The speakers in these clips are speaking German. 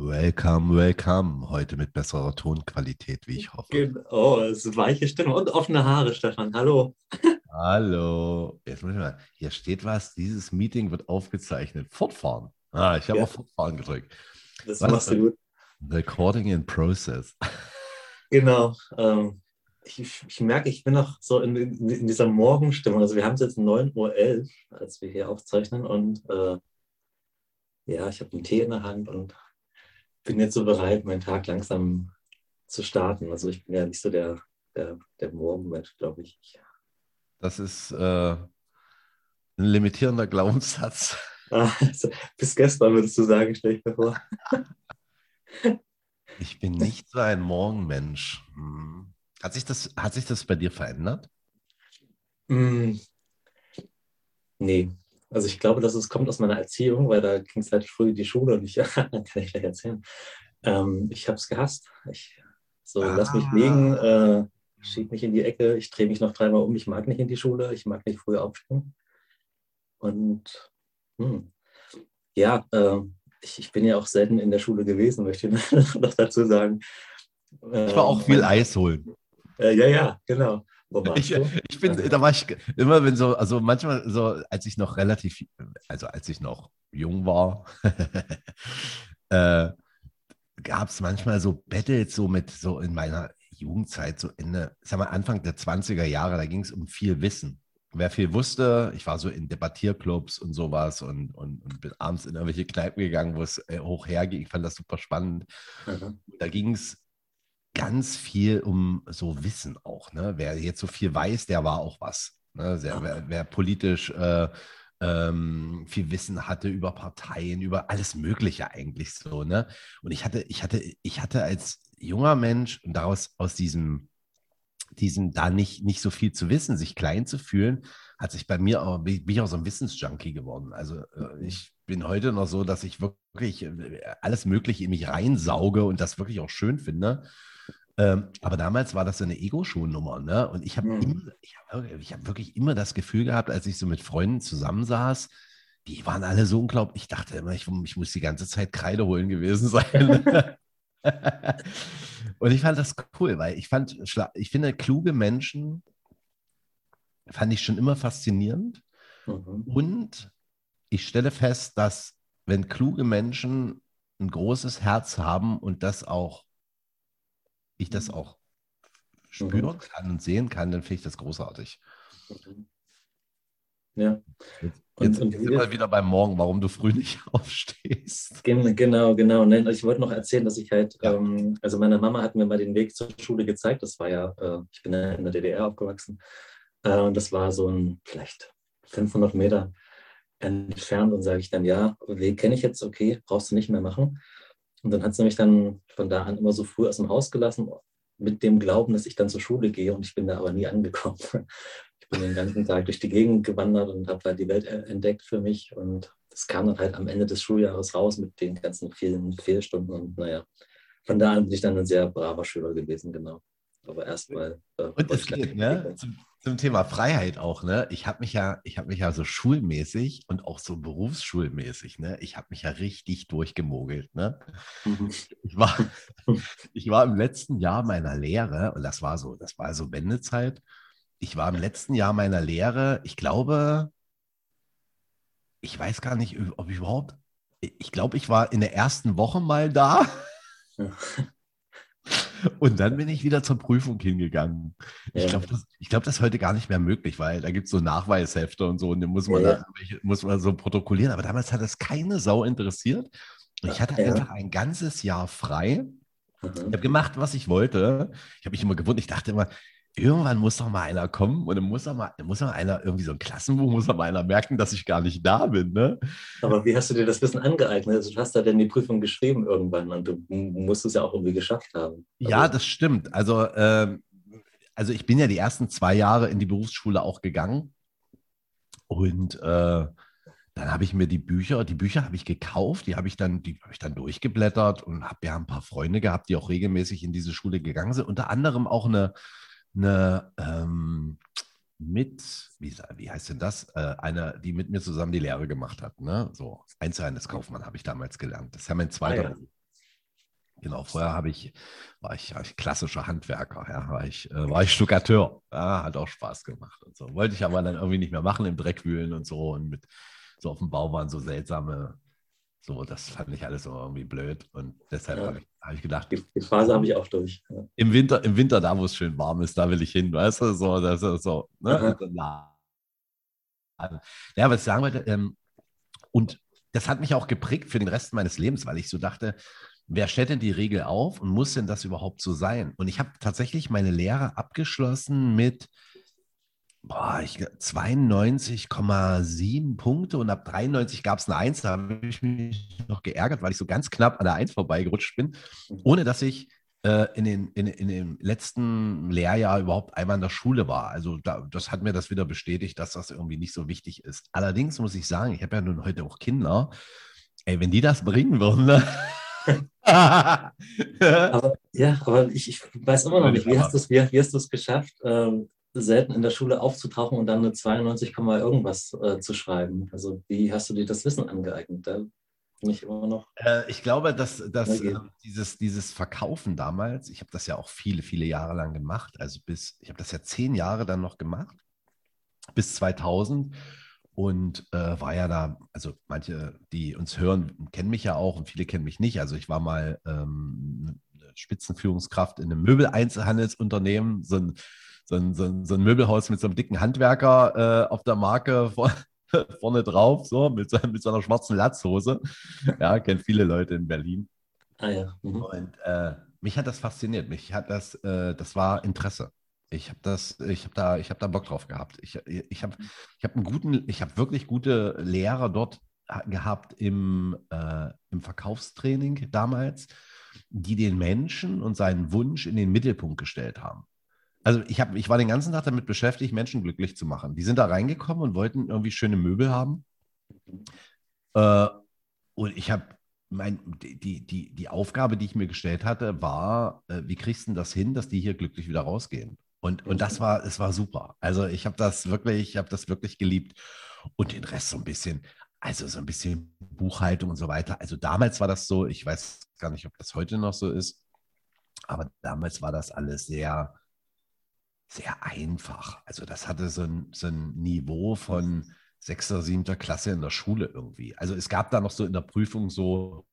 Welcome, welcome. Heute mit besserer Tonqualität, wie ich hoffe. Genau, es ist weiche Stimme und offene Haare, Stefan. Hallo. Hallo. Jetzt muss ich mal, hier steht was, dieses Meeting wird aufgezeichnet. Fortfahren. Ah, ich habe Ja. auf Fortfahren gedrückt. Das Was machst du gut. Recording in process. Genau. Ähm, ich, ich merke, ich bin noch so in, in, in dieser Morgenstimmung. Also wir haben es jetzt 9.11 Uhr, als wir hier aufzeichnen. Und äh, ja, ich habe einen Tee in der Hand und bin jetzt so bereit, meinen Tag langsam zu starten. Also ich bin ja nicht so der, der, der Morgenmensch, glaube ich. Das ist äh, ein limitierender Glaubenssatz. Ah, also, bis gestern würdest du sagen, stell ich mir vor. Ich bin nicht so ein Morgenmensch. Hm. Hat sich das, hat sich das bei dir verändert? Mm, Nee, also ich glaube, dass es kommt aus meiner Erziehung, weil da ging es halt früh in die Schule und ich, kann ich gleich erzählen. Ähm, ich habe es gehasst. Ich, so, lass mich Ah. liegen, äh, schieb mich in die Ecke, ich drehe mich noch dreimal um, ich mag nicht in die Schule, ich mag nicht früh aufstehen. Und hm, ja, äh, ich, ich bin ja auch selten in der Schule gewesen, möchte ich noch dazu sagen. Ich war auch viel Eis holen. Äh, ja, ja, genau. Ich, ich bin, da war ich immer, wenn so, also manchmal so, als ich noch relativ, also als ich noch jung war, äh, gab es manchmal so Battles so mit, so in meiner Jugendzeit, so Ende, sag mal Anfang der 20er Jahre, da ging es um viel Wissen. Wer viel wusste, ich war so in Debattierclubs und sowas und, und, und bin abends in irgendwelche Kneipen gegangen, wo es äh, hoch herging. Ich fand das super spannend Mhm. da ging es ganz viel um so Wissen auch. Ne? Wer jetzt so viel weiß, der war auch was. Ne? Sehr, wer, wer politisch äh, ähm, viel Wissen hatte über Parteien, über alles Mögliche eigentlich so. Ne? Und ich hatte, ich hatte, ich hatte als junger Mensch und daraus aus diesem, diesem da nicht, nicht so viel zu wissen, sich klein zu fühlen, hat sich bei mir auch, bin ich auch so ein Wissensjunkie geworden. Also äh, ich bin heute noch so, dass ich wirklich äh, alles Mögliche in mich reinsauge und das wirklich auch schön finde. Ähm, aber damals war das so eine Ego-Show-Nummer, ne? Und ich habe Mhm. immer, ich habe ich hab wirklich immer das Gefühl gehabt, als ich so mit Freunden zusammensaß, die waren alle so unglaublich. Ich dachte immer, ich, ich muss die ganze Zeit Kreide holen gewesen sein. Und ich fand das cool, weil ich fand, ich finde, kluge Menschen fand ich schon immer faszinierend. Mhm. Und ich stelle fest, dass wenn kluge Menschen ein großes Herz haben und das auch, ich das auch spüren kann und sehen kann, dann finde ich das großartig. Ja. Jetzt, Und- jetzt, und sind wir wieder beim Morgen, warum du früh nicht aufstehst. Gen- Genau, genau. Nein, ich wollte noch erzählen, dass ich halt, Ja. ähm, also meine Mama hat mir mal den Weg zur Schule gezeigt. Das war ja, äh, ich bin ja in der DDR aufgewachsen. Äh, und das war so ein vielleicht 500 Meter entfernt. Und sage ich dann, ja, Weg kenne ich jetzt, okay, brauchst du nicht mehr machen. Und dann hat sie mich dann von da an immer so früh aus dem Haus gelassen, mit dem Glauben, dass ich dann zur Schule gehe. Und ich bin da aber nie angekommen. Ich bin den ganzen Tag durch die Gegend gewandert und habe halt die Welt entdeckt für mich. Und das kam dann halt am Ende des Schuljahres raus mit den ganzen vielen Fehlstunden. Und naja, von da an bin ich dann ein sehr braver Schüler gewesen, genau. Aber erstmal. Äh, Und es geht, ne? Zum, zum Thema Freiheit auch, ne? Ich habe mich ja, ich habe mich ja so schulmäßig und auch so berufsschulmäßig, ne? Ich habe mich ja richtig durchgemogelt, ne? Mhm. Ich war, ich war im letzten Jahr meiner Lehre, und das war so, das war so Wendezeit. Ich war im letzten Jahr meiner Lehre, ich glaube, ich weiß gar nicht, ob ich überhaupt, ich glaube, ich war in der ersten Woche mal da. Ja. Und dann bin ich wieder zur Prüfung hingegangen. Ich glaube, das, ich glaub, das ist heute gar nicht mehr möglich, weil da gibt es so Nachweishefte und so und dann muss man, Ja, da irgendwelche- muss man so protokollieren. Aber damals hat das keine Sau interessiert. Und ich hatte Ja. einfach ein ganzes Jahr frei. Ich Mhm. habe gemacht, was ich wollte. Ich habe mich immer gewundert. Ich dachte immer, irgendwann muss doch mal einer kommen und dann muss doch mal, muss doch mal einer, irgendwie so ein Klassenbuch, muss doch mal einer merken, dass ich gar nicht da bin. Ne? Aber wie hast du dir das Wissen angeeignet? Also, du hast da denn die Prüfung geschrieben irgendwann und du musst es ja auch irgendwie geschafft haben. Ja, Also, das stimmt. Also, ähm, also ich bin ja die ersten zwei Jahre in die Berufsschule auch gegangen. Und äh, dann habe ich mir die Bücher, die Bücher habe ich gekauft, die habe ich dann, die habe ich dann durchgeblättert und habe ja ein paar Freunde gehabt, die auch regelmäßig in diese Schule gegangen sind. Unter anderem auch eine, eine ähm, mit, wie, wie heißt denn das? Äh, eine, die mit mir zusammen die Lehre gemacht hat. Ne? So, Einzelhandelskaufmann habe ich damals gelernt. Das ist ja mein zweiter Ah, ja. Genau, vorher habe ich, war ich, war ich klassischer Handwerker, ja, war ich, äh, war ich Stuckateur. Ja, hat auch Spaß gemacht und so. Wollte ich aber dann irgendwie nicht mehr machen im Dreckwühlen und so. Und mit so auf dem Bau waren so seltsame, so, das fand ich alles so irgendwie blöd. Und deshalb ja. habe ich, hab ich, gedacht. Die, die Phase habe ich auch durch. Ja. Im Winter, im Winter, da wo es schön warm ist, da will ich hin, weißt du, so, das ist so, ne? Ja, was ich sagen wollte, ähm, und das hat mich auch geprägt für den Rest meines Lebens, weil ich so dachte, wer stellt denn die Regel auf und muss denn das überhaupt so sein? Und ich habe tatsächlich meine Lehre abgeschlossen mit boah, 92,7 Punkte und ab 93 gab es eine 1. Da habe ich mich noch geärgert, weil ich so ganz knapp an der 1 vorbeigerutscht bin, mhm. ohne dass ich äh, in, den, in, in dem letzten Lehrjahr überhaupt einmal in der Schule war. Also da, das hat mir das wieder bestätigt, dass das irgendwie nicht so wichtig ist. Allerdings muss ich sagen, ich habe ja nun heute auch Kinder. Ey, wenn die das bringen würden, ne? aber, ja, aber ich, ich, weiß immer noch nicht, wie hast du es wie, wie geschafft, ähm, selten in der Schule aufzutauchen und dann eine 92, irgendwas äh, zu schreiben? Also wie hast du dir das Wissen angeeignet? Da bin ich immer noch. Äh, ich glaube, dass, dass äh, dieses, dieses Verkaufen damals, ich habe das ja auch viele, viele Jahre lang gemacht, also bis, ich habe das ja zehn Jahre dann noch gemacht, bis 2000 und äh, war ja da, also manche, die uns hören, kennen mich ja auch und viele kennen mich nicht. Also ich war mal ähm, Spitzenführungskraft in einem Möbeleinzelhandelsunternehmen, so ein, so ein, so ein, so ein Möbelhaus mit so einem dicken Handwerker äh, auf der Marke vor, vorne drauf, so mit, so, mit so einer schwarzen Latzhose. Ja, kennen viele Leute in Berlin. Ah ja. Mhm. Und äh, mich hat das fasziniert. Mich hat das, äh, das war Interesse. Ich habe das, ich habe da, ich habe da Bock drauf gehabt. Ich, ich habe, ich habe einen guten, ich habe wirklich gute Lehrer dort gehabt im, äh, im Verkaufstraining damals, die den Menschen und seinen Wunsch in den Mittelpunkt gestellt haben. Also ich, hab, ich war den ganzen Tag damit beschäftigt, Menschen glücklich zu machen. Die sind da reingekommen und wollten irgendwie schöne Möbel haben. Äh, und ich habe mein, die, die, die Aufgabe, die ich mir gestellt hatte, war, äh, wie kriegst du das hin, dass die hier glücklich wieder rausgehen? Und, und das war, es war super. Also ich habe das wirklich, ich habe das wirklich geliebt. Und den Rest so ein bisschen, also so ein bisschen Buchhaltung und so weiter. Also damals war das so, ich weiß gar nicht, ob das heute noch so ist, aber damals war das alles sehr, sehr einfach. Also das hatte so ein, so ein Niveau von sechster, siebter Klasse in der Schule irgendwie. Also es gab da noch so in der Prüfung so,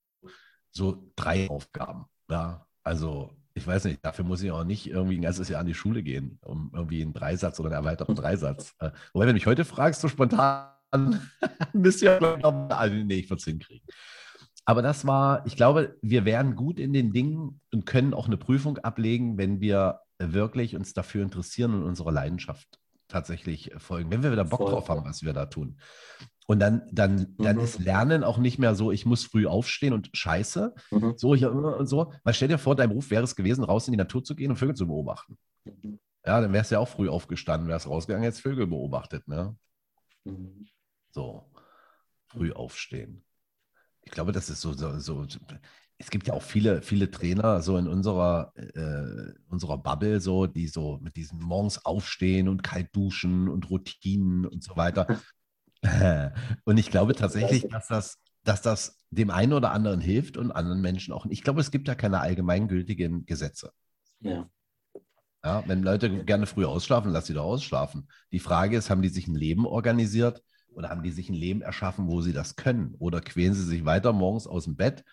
so drei Aufgaben. Ja, also ich weiß nicht, dafür muss ich auch nicht irgendwie ein ganzes Jahr an die Schule gehen, um irgendwie einen Dreisatz oder einen erweiterten Dreisatz. Äh, wobei, wenn du mich heute fragst, so spontan, müsst ihr also, nee, ich würde es hinkriegen. Aber das war, ich glaube, wir wären gut in den Dingen und können auch eine Prüfung ablegen, wenn wir wirklich uns dafür interessieren und unserer Leidenschaft tatsächlich folgen, wenn wir wieder Bock Voll. drauf haben, was wir da tun. Und dann, dann, dann mhm. ist Lernen auch nicht mehr so, ich muss früh aufstehen und scheiße. Mhm. So, hier und so. Weil stell dir vor, dein Beruf wäre es gewesen, raus in die Natur zu gehen und Vögel zu beobachten. Mhm. Ja, dann wärst du ja auch früh aufgestanden, wärst rausgegangen, jetzt Vögel beobachtet, ne? Mhm. So, früh aufstehen. Ich glaube, das ist so, so, so, es gibt ja auch viele, viele Trainer so in unserer, äh, unserer Bubble, so, die so mit diesen morgens aufstehen und kalt duschen und Routinen und so weiter. Und ich glaube tatsächlich, dass das, dass das dem einen oder anderen hilft und anderen Menschen auch. Ich glaube, es gibt ja keine allgemeingültigen Gesetze. Ja. Ja, wenn Leute gerne früh ausschlafen, lass sie doch ausschlafen. Die Frage ist, haben die sich ein Leben organisiert oder haben die sich ein Leben erschaffen, wo sie das können? Oder quälen sie sich weiter morgens aus dem Bett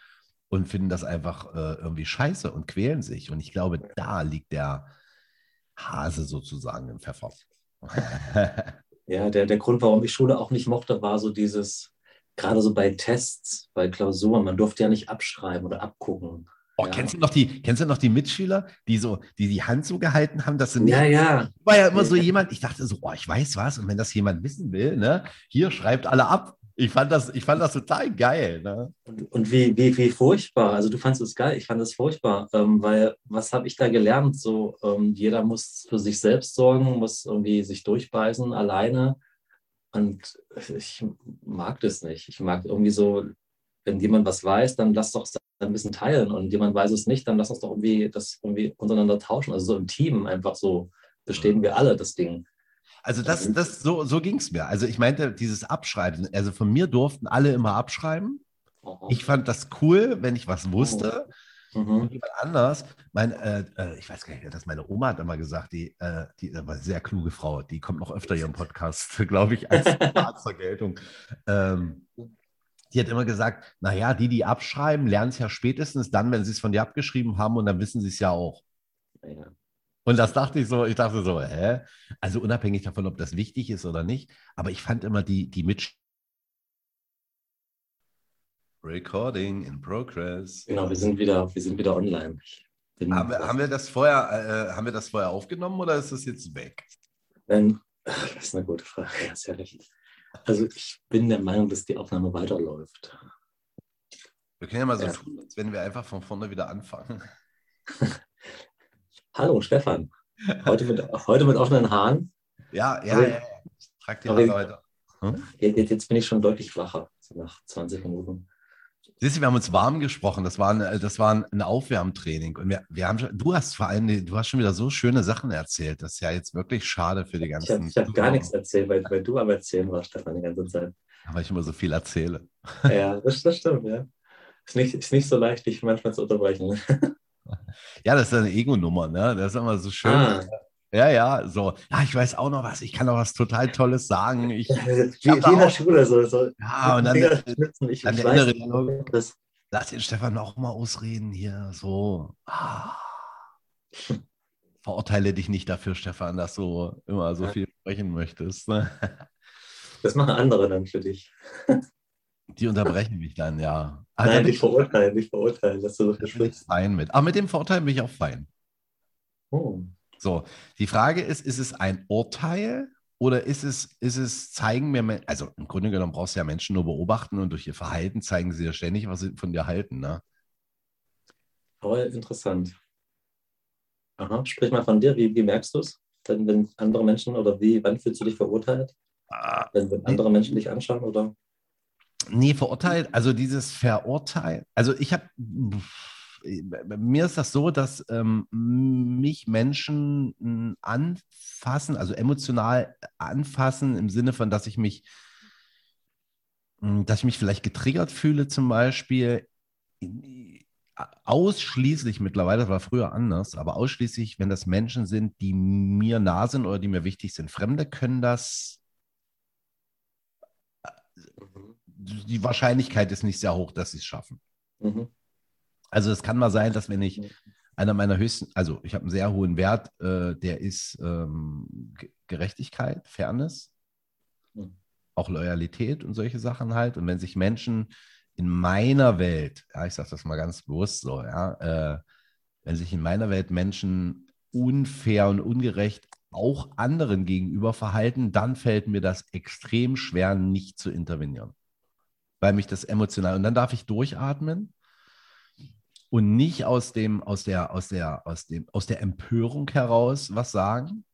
und finden das einfach äh, irgendwie scheiße und quälen sich? Und ich glaube, da liegt der Hase sozusagen im Pfeffer. Ja, der, der Grund, warum ich Schule auch nicht mochte, war so dieses, gerade so bei Tests, bei Klausuren, man durfte ja nicht abschreiben oder abgucken. Oh, ja. kennst, du noch die, kennst du noch die Mitschüler, die so, die die Hand so gehalten haben, dass sie nicht. Ja, ja. War ja immer so jemand, ich dachte so, oh, ich weiß was, und wenn das jemand wissen will, ne, hier schreibt alle ab. Ich fand das, ich fand das total geil. Ne? Und, und wie, wie, wie furchtbar. Also du fandest es geil, ich fand es furchtbar, ähm, weil was habe ich da gelernt? So, ähm, jeder muss für sich selbst sorgen, muss irgendwie sich durchbeißen, alleine. Und ich mag das nicht. Ich mag irgendwie so, wenn jemand was weiß, dann lass doch ein bisschen teilen. Und jemand weiß es nicht, dann lass uns doch irgendwie das irgendwie untereinander tauschen. Also so im Team einfach so bestehen wir alle das Ding. Also das, mhm. das, so, so ging es mir. Also ich meinte, dieses Abschreiben, also von mir durften alle immer abschreiben. Ich fand das cool, wenn ich was wusste. Mhm. Und jemand anders, mein, äh, äh, ich weiß gar nicht, das meine Oma hat immer gesagt, die, äh, die war eine sehr kluge Frau, die kommt noch öfter ihren Podcast, glaube ich, als Vergeltung. Ähm, die hat immer gesagt, naja, die, die abschreiben, lernen es ja spätestens dann, wenn sie es von dir abgeschrieben haben und dann wissen sie es ja auch. Ja. Und das dachte ich so, ich dachte so, hä? Also unabhängig davon, ob das wichtig ist oder nicht, aber ich fand immer die, die Mitsch Recording in progress. Genau, wir sind wieder, wir sind wieder online. Haben wir, haben wir, das vorher, äh, haben wir das vorher aufgenommen oder ist das jetzt weg? Ähm, das ist eine gute Frage, ganz ehrlich. Also ich bin der Meinung, dass die Aufnahme weiterläuft. Wir können ja mal so ja. tun, als wenn wir einfach von vorne wieder anfangen. Hallo Stefan. Heute mit, heute mit offenen Haaren. Ja, ja, aber, ja. Trag die Haare weiter. Hm? Jetzt, jetzt, bin ich schon deutlich wacher, so nach 20 Minuten. Siehst du, wir haben uns warm gesprochen. Das war ein, das war ein Aufwärmtraining. Und wir, wir haben schon, du hast vor allem, du hast schon wieder so schöne Sachen erzählt. Das ist ja jetzt wirklich schade für die ganzen. Ich habe hab gar nichts erzählt, weil, weil du am Erzählen warst, Stefan, die ganze Zeit. Weil ich immer so viel erzähle. Ja, das, das stimmt, ja. Ist nicht, ist nicht so leicht, dich manchmal zu unterbrechen. Ja, das ist eine Ego-Nummer, ne? Das ist immer so schön. Ah. Ja, ja, so. Ja, ich weiß auch noch was. Ich kann auch was total Tolles sagen. Ich, wie, in der Schule so. so ja, und dann, ich, dann ich der innere Dialog. Lass den Stefan auch mal ausreden hier. So. Ah. Verurteile dich nicht dafür, Stefan, dass du immer so viel sprechen möchtest. Ne? Das machen andere dann für dich. Die unterbrechen mich dann, ja. Also Nein, nicht verurteilen, nicht verurteilen, dass du so viel sprichst. Fein mit. Aber mit dem Verurteilen bin ich auch fein. Oh. So, die Frage ist, ist es ein Urteil oder ist es, ist es, zeigen mir, also im Grunde genommen brauchst du ja Menschen nur beobachten und durch ihr Verhalten zeigen sie ja ständig, was sie von dir halten, ne? Aber interessant. Aha, sprich mal von dir, wie, wie merkst du es, wenn, wenn andere Menschen oder wie, wann fühlst du dich verurteilt? Ah, wenn, wenn andere Menschen dich anschauen oder? Nee, verurteilt, also dieses Verurteilen, also ich habe mir ist das so, dass ähm, mich Menschen hm, anfassen, also emotional anfassen, im Sinne von, dass ich mich, hm, dass ich mich vielleicht getriggert fühle, zum Beispiel, ausschließlich mittlerweile, das war früher anders, aber ausschließlich, wenn das Menschen sind, die mir nah sind oder die mir wichtig sind. Fremde können das. Mhm. Die Wahrscheinlichkeit ist nicht sehr hoch, dass sie es schaffen. Mhm. Also es kann mal sein, dass wenn ich einer meiner höchsten, also ich habe einen sehr hohen Wert, äh, der ist ähm, Gerechtigkeit, Fairness, mhm. auch Loyalität und solche Sachen halt. Und wenn sich Menschen in meiner Welt, ja, ich sage das mal ganz bewusst so, ja, äh, wenn sich in meiner Welt Menschen unfair und ungerecht auch anderen gegenüber verhalten, dann fällt mir das extrem schwer, nicht zu intervenieren. Weil mich das emotional, und dann darf ich durchatmen und nicht aus dem, aus der, aus der, aus dem, aus der Empörung heraus was sagen,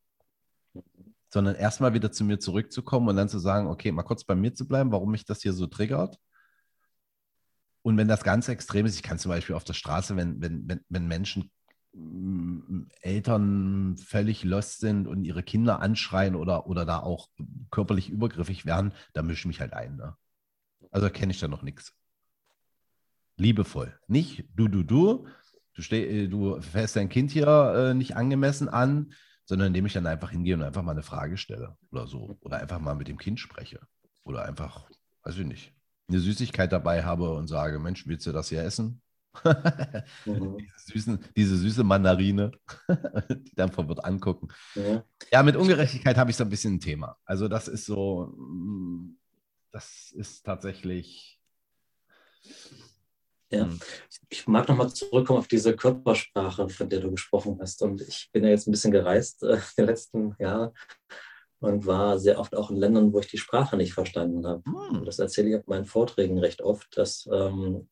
sondern erstmal wieder zu mir zurückzukommen und dann zu sagen, okay, mal kurz bei mir zu bleiben, warum mich das hier so triggert. Und wenn das ganz extrem ist, ich kann zum Beispiel auf der Straße, wenn, wenn, wenn, wenn Menschen mm, Eltern völlig lost sind und ihre Kinder anschreien oder, oder da auch körperlich übergriffig werden, da mische ich mich halt ein. Ne? Also kenne ich da noch nichts liebevoll. Nicht du, du, du, du, steh, äh, du fährst dein Kind hier äh, nicht angemessen an, sondern indem ich dann einfach hingehe und einfach mal eine Frage stelle oder so. Oder einfach mal mit dem Kind spreche. Oder einfach, weiß ich nicht, eine Süßigkeit dabei habe und sage, Mensch, willst du das hier essen? mhm. diese, süßen, diese süße Mandarine, die dann verwirrt angucken. Ja, ja mit Ungerechtigkeit habe ich so ein bisschen ein Thema. Also das ist so, mm, das ist tatsächlich, ja, mhm. ich mag nochmal zurückkommen auf diese Körpersprache, von der du gesprochen hast. Und ich bin ja jetzt ein bisschen gereist äh, die letzten Jahre und war sehr oft auch in Ländern, wo ich die Sprache nicht verstanden habe. Mhm. Das erzähle ich auf meinen Vorträgen recht oft, dass ähm,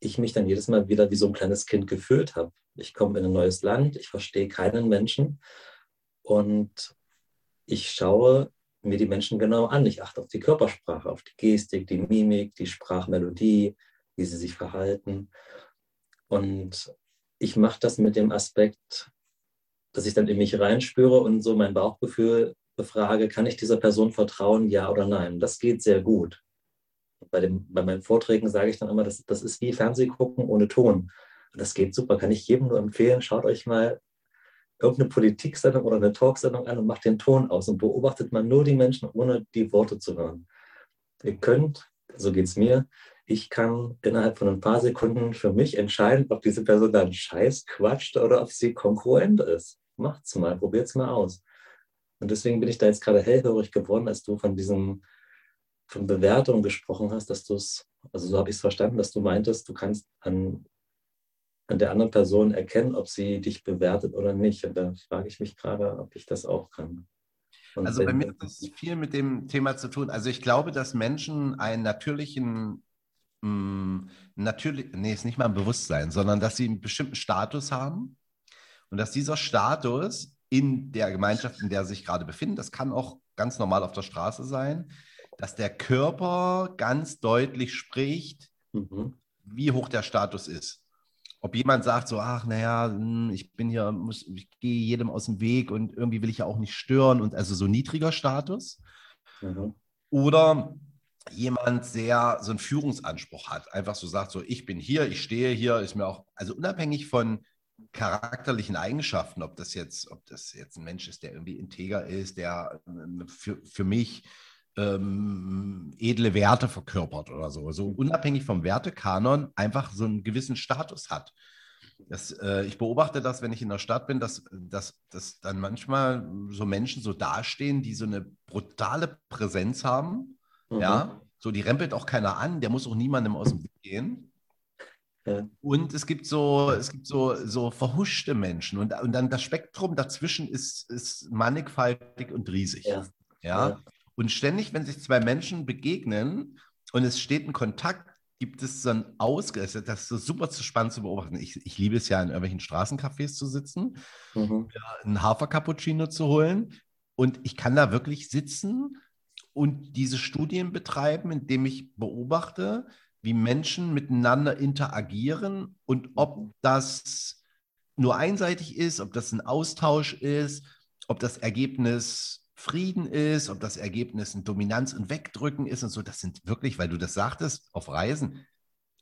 ich mich dann jedes Mal wieder wie so ein kleines Kind gefühlt habe. Ich komme in ein neues Land, ich verstehe keinen Menschen und ich schaue mir die Menschen genau an. Ich achte auf die Körpersprache, auf die Gestik, die Mimik, die Sprachmelodie, wie sie sich verhalten. Und ich mache das mit dem Aspekt, dass ich dann in mich reinspüre und so mein Bauchgefühl befrage, kann ich dieser Person vertrauen, ja oder nein? Das geht sehr gut. Bei, dem, bei meinen Vorträgen sage ich dann immer, das, das ist wie Fernsehgucken ohne Ton. Das geht super, kann ich jedem nur empfehlen. Schaut euch mal irgendeine Politiksendung oder eine Talksendung an und macht den Ton aus und beobachtet man nur die Menschen, ohne die Worte zu hören. Ihr könnt, so geht es mir, ich kann innerhalb von ein paar Sekunden für mich entscheiden, ob diese Person dann Scheiß quatscht oder ob sie konkurrent ist. Macht's mal, probiert's mal aus. Und deswegen bin ich da jetzt gerade hellhörig geworden, als du von diesem, von Bewertung gesprochen hast, dass du es, also so habe ich es verstanden, dass du meintest, du kannst an an der anderen Person erkennen, ob sie dich bewertet oder nicht. Und da frage ich mich gerade, ob ich das auch kann. Und also bei mir hat das viel mit dem Thema zu tun. Also ich glaube, dass Menschen einen natürlichen, mh, hm, natürlich, nee, ist nicht mal ein Bewusstsein, sondern dass sie einen bestimmten Status haben und dass dieser Status in der Gemeinschaft, in der sie sich gerade befinden, das kann auch ganz normal auf der Straße sein, dass der Körper ganz deutlich spricht, mhm. wie hoch der Status ist ob jemand sagt so, ach naja, hm, ich bin hier, muss, ich gehe jedem aus dem Weg und irgendwie will ich ja auch nicht stören und also so niedriger Status. Mhm. Oder jemand sehr so einen Führungsanspruch hat, einfach so sagt, so ich bin hier, ich stehe hier, ist mir auch, also unabhängig von charakterlichen Eigenschaften, ob das jetzt, ob das jetzt ein Mensch ist, der irgendwie integer ist, der ähm, für, für mich ähm, edle Werte verkörpert oder so. So unabhängig vom Wertekanon einfach so einen gewissen Status hat. Das, äh, ich beobachte das, wenn ich in der Stadt bin, dass, dass, dass dann manchmal so Menschen so dastehen, die so eine brutale Präsenz haben. Mhm. Ja, so die rempelt auch keiner an, der muss auch niemandem aus dem Weg gehen. Ja. Und es gibt so, es gibt so, so verhuschte Menschen und, und dann das Spektrum dazwischen ist, ist mannigfaltig und riesig. Ja. ja. ja. Und ständig, wenn sich zwei Menschen begegnen und es steht ein Kontakt, gibt es so ein Aus, das ist so super zu spannend zu beobachten. Ich, ich liebe es ja, in irgendwelchen Straßencafés zu sitzen, mhm. einen Hafer-Cappuccino zu holen. Und ich kann da wirklich sitzen und diese Studien betreiben, indem ich beobachte, wie Menschen miteinander interagieren und ob das nur einseitig ist, ob das ein Austausch ist, ob das Ergebnis Frieden ist, ob das Ergebnis ein Dominanz und Wegdrücken ist und so. Das sind wirklich, weil du das sagtest, auf Reisen,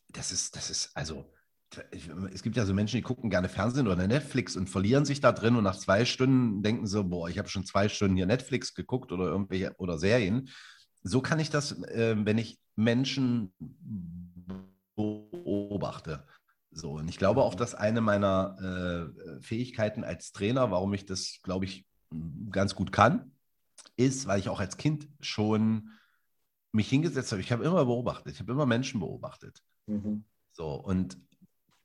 das ist, das ist, also, es gibt ja so Menschen, die gucken gerne Fernsehen oder Netflix und verlieren sich da drin und nach zwei Stunden denken so, boah, ich habe schon zwei Stunden hier Netflix geguckt oder irgendwelche oder Serien. So kann ich das, äh, wenn ich Menschen beobachte. So, und ich glaube auch, dass eine meiner äh, Fähigkeiten als Trainer, warum ich das, glaube ich, ganz gut kann, ist, weil ich auch als Kind schon mich hingesetzt habe. Ich habe immer beobachtet, ich habe immer Menschen beobachtet. Mhm. So, und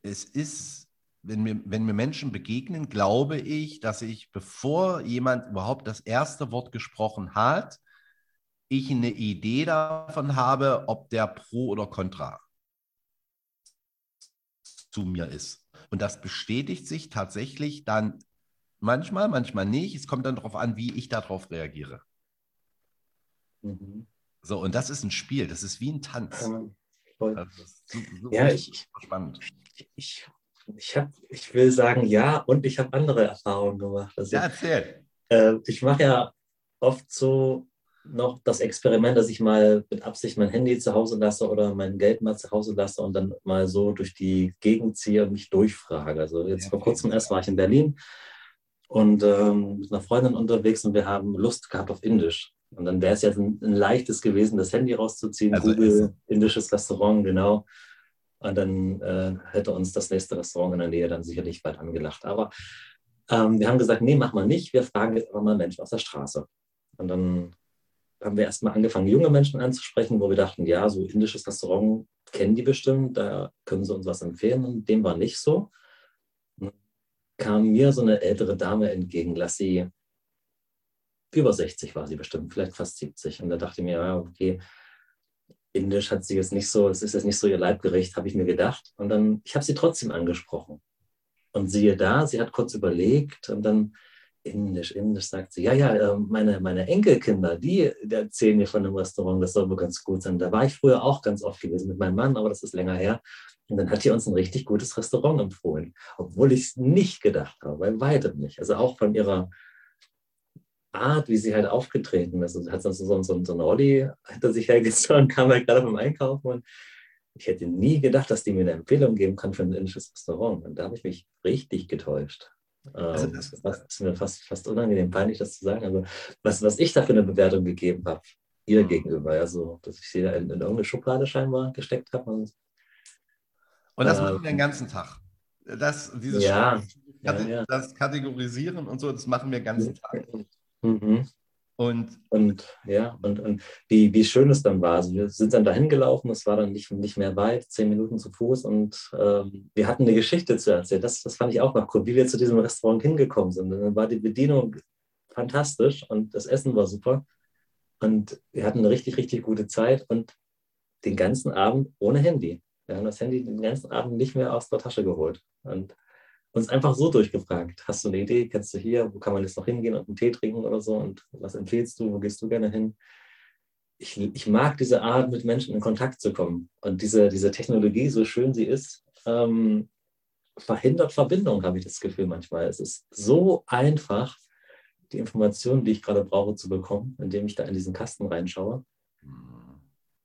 es ist, wenn mir, wenn mir Menschen begegnen, glaube ich, dass ich, bevor jemand überhaupt das erste Wort gesprochen hat, ich eine Idee davon habe, ob der pro oder contra zu mir ist. Und das bestätigt sich tatsächlich dann Manchmal, manchmal nicht. Es kommt dann darauf an, wie ich darauf reagiere. Mhm. So, und das ist ein Spiel, das ist wie ein Tanz. Ähm, so, so ja, ich, spannend. Ich, ich, hab, ich will sagen, ja, und ich habe andere Erfahrungen gemacht. Also, ja, erzähl. Äh, ich mache ja oft so noch das Experiment, dass ich mal mit Absicht mein Handy zu Hause lasse oder mein Geld mal zu Hause lasse und dann mal so durch die Gegend ziehe und mich durchfrage. Also jetzt ja, vor kurzem erst war ich in Berlin und ähm, mit einer Freundin unterwegs und wir haben Lust gehabt auf Indisch. Und dann wäre es jetzt ein, ein, leichtes gewesen, das Handy rauszuziehen, also Google, indisches Restaurant, genau. Und dann äh, hätte uns das nächste Restaurant in der Nähe dann sicherlich bald angelacht. Aber ähm, wir haben gesagt, nee, mach mal nicht. Wir fragen jetzt aber mal Menschen aus der Straße. Und dann haben wir erstmal angefangen, junge Menschen anzusprechen, wo wir dachten, ja, so indisches Restaurant kennen die bestimmt, da können sie uns was empfehlen. Und dem war nicht so kam mir so eine ältere Dame entgegen, lass sie über 60 war sie bestimmt, vielleicht fast 70. Und da dachte ich mir, ja, okay, Indisch hat sie jetzt nicht so, es ist jetzt nicht so ihr Leibgericht, habe ich mir gedacht. Und dann, ich habe sie trotzdem angesprochen. Und siehe da, sie hat kurz überlegt und dann Indisch, Indisch sagt sie, ja, ja, ähm, meine, meine Enkelkinder, die, erzählen mir von dem Restaurant, das soll wohl ganz gut sein. Da war ich früher auch ganz oft gewesen mit meinem Mann, aber das ist länger her. Und dann hat die uns ein richtig gutes Restaurant empfohlen, obwohl ich es nicht gedacht habe, bei weitem nicht. Also auch von ihrer Art, wie sie halt aufgetreten ist. Also hat so, so, so, so ein Olli hinter sich hergezogen, kam halt gerade vom Einkaufen und ich hätte nie gedacht, dass die mir eine Empfehlung geben kann für ein indisches Restaurant. Und da habe ich mich richtig getäuscht. Also ähm, das, das ist mir fast, fast unangenehm, peinlich, das zu sagen. Aber was, was ich da für eine Bewertung gegeben habe, ihr mhm. gegenüber, also dass ich sie da in, in irgendeine Schublade scheinbar gesteckt habe. Und, und das äh, machen wir den ganzen Tag. Das, dieses ja, ja, ja. das Kategorisieren und so, das machen wir den ganzen Tag. Mhm. Und, und ja, und, und wie, wie schön es dann war. Also wir sind dann dahin gelaufen, es war dann nicht, nicht mehr weit, zehn Minuten zu Fuß und ähm, wir hatten eine Geschichte zu erzählen. Das, das fand ich auch noch cool, wie wir zu diesem Restaurant hingekommen sind. Und dann war die Bedienung fantastisch und das Essen war super. Und wir hatten eine richtig, richtig gute Zeit und den ganzen Abend ohne Handy. Wir haben das Handy den ganzen Abend nicht mehr aus der Tasche geholt. Und uns einfach so durchgefragt. Hast du eine Idee? Kennst du hier? Wo kann man jetzt noch hingehen und einen Tee trinken oder so? Und was empfiehlst du? Wo gehst du gerne hin? Ich, ich mag diese Art, mit Menschen in Kontakt zu kommen. Und diese, diese Technologie, so schön sie ist, ähm, verhindert Verbindung, habe ich das Gefühl manchmal. Es ist so einfach, die Informationen, die ich gerade brauche, zu bekommen, indem ich da in diesen Kasten reinschaue.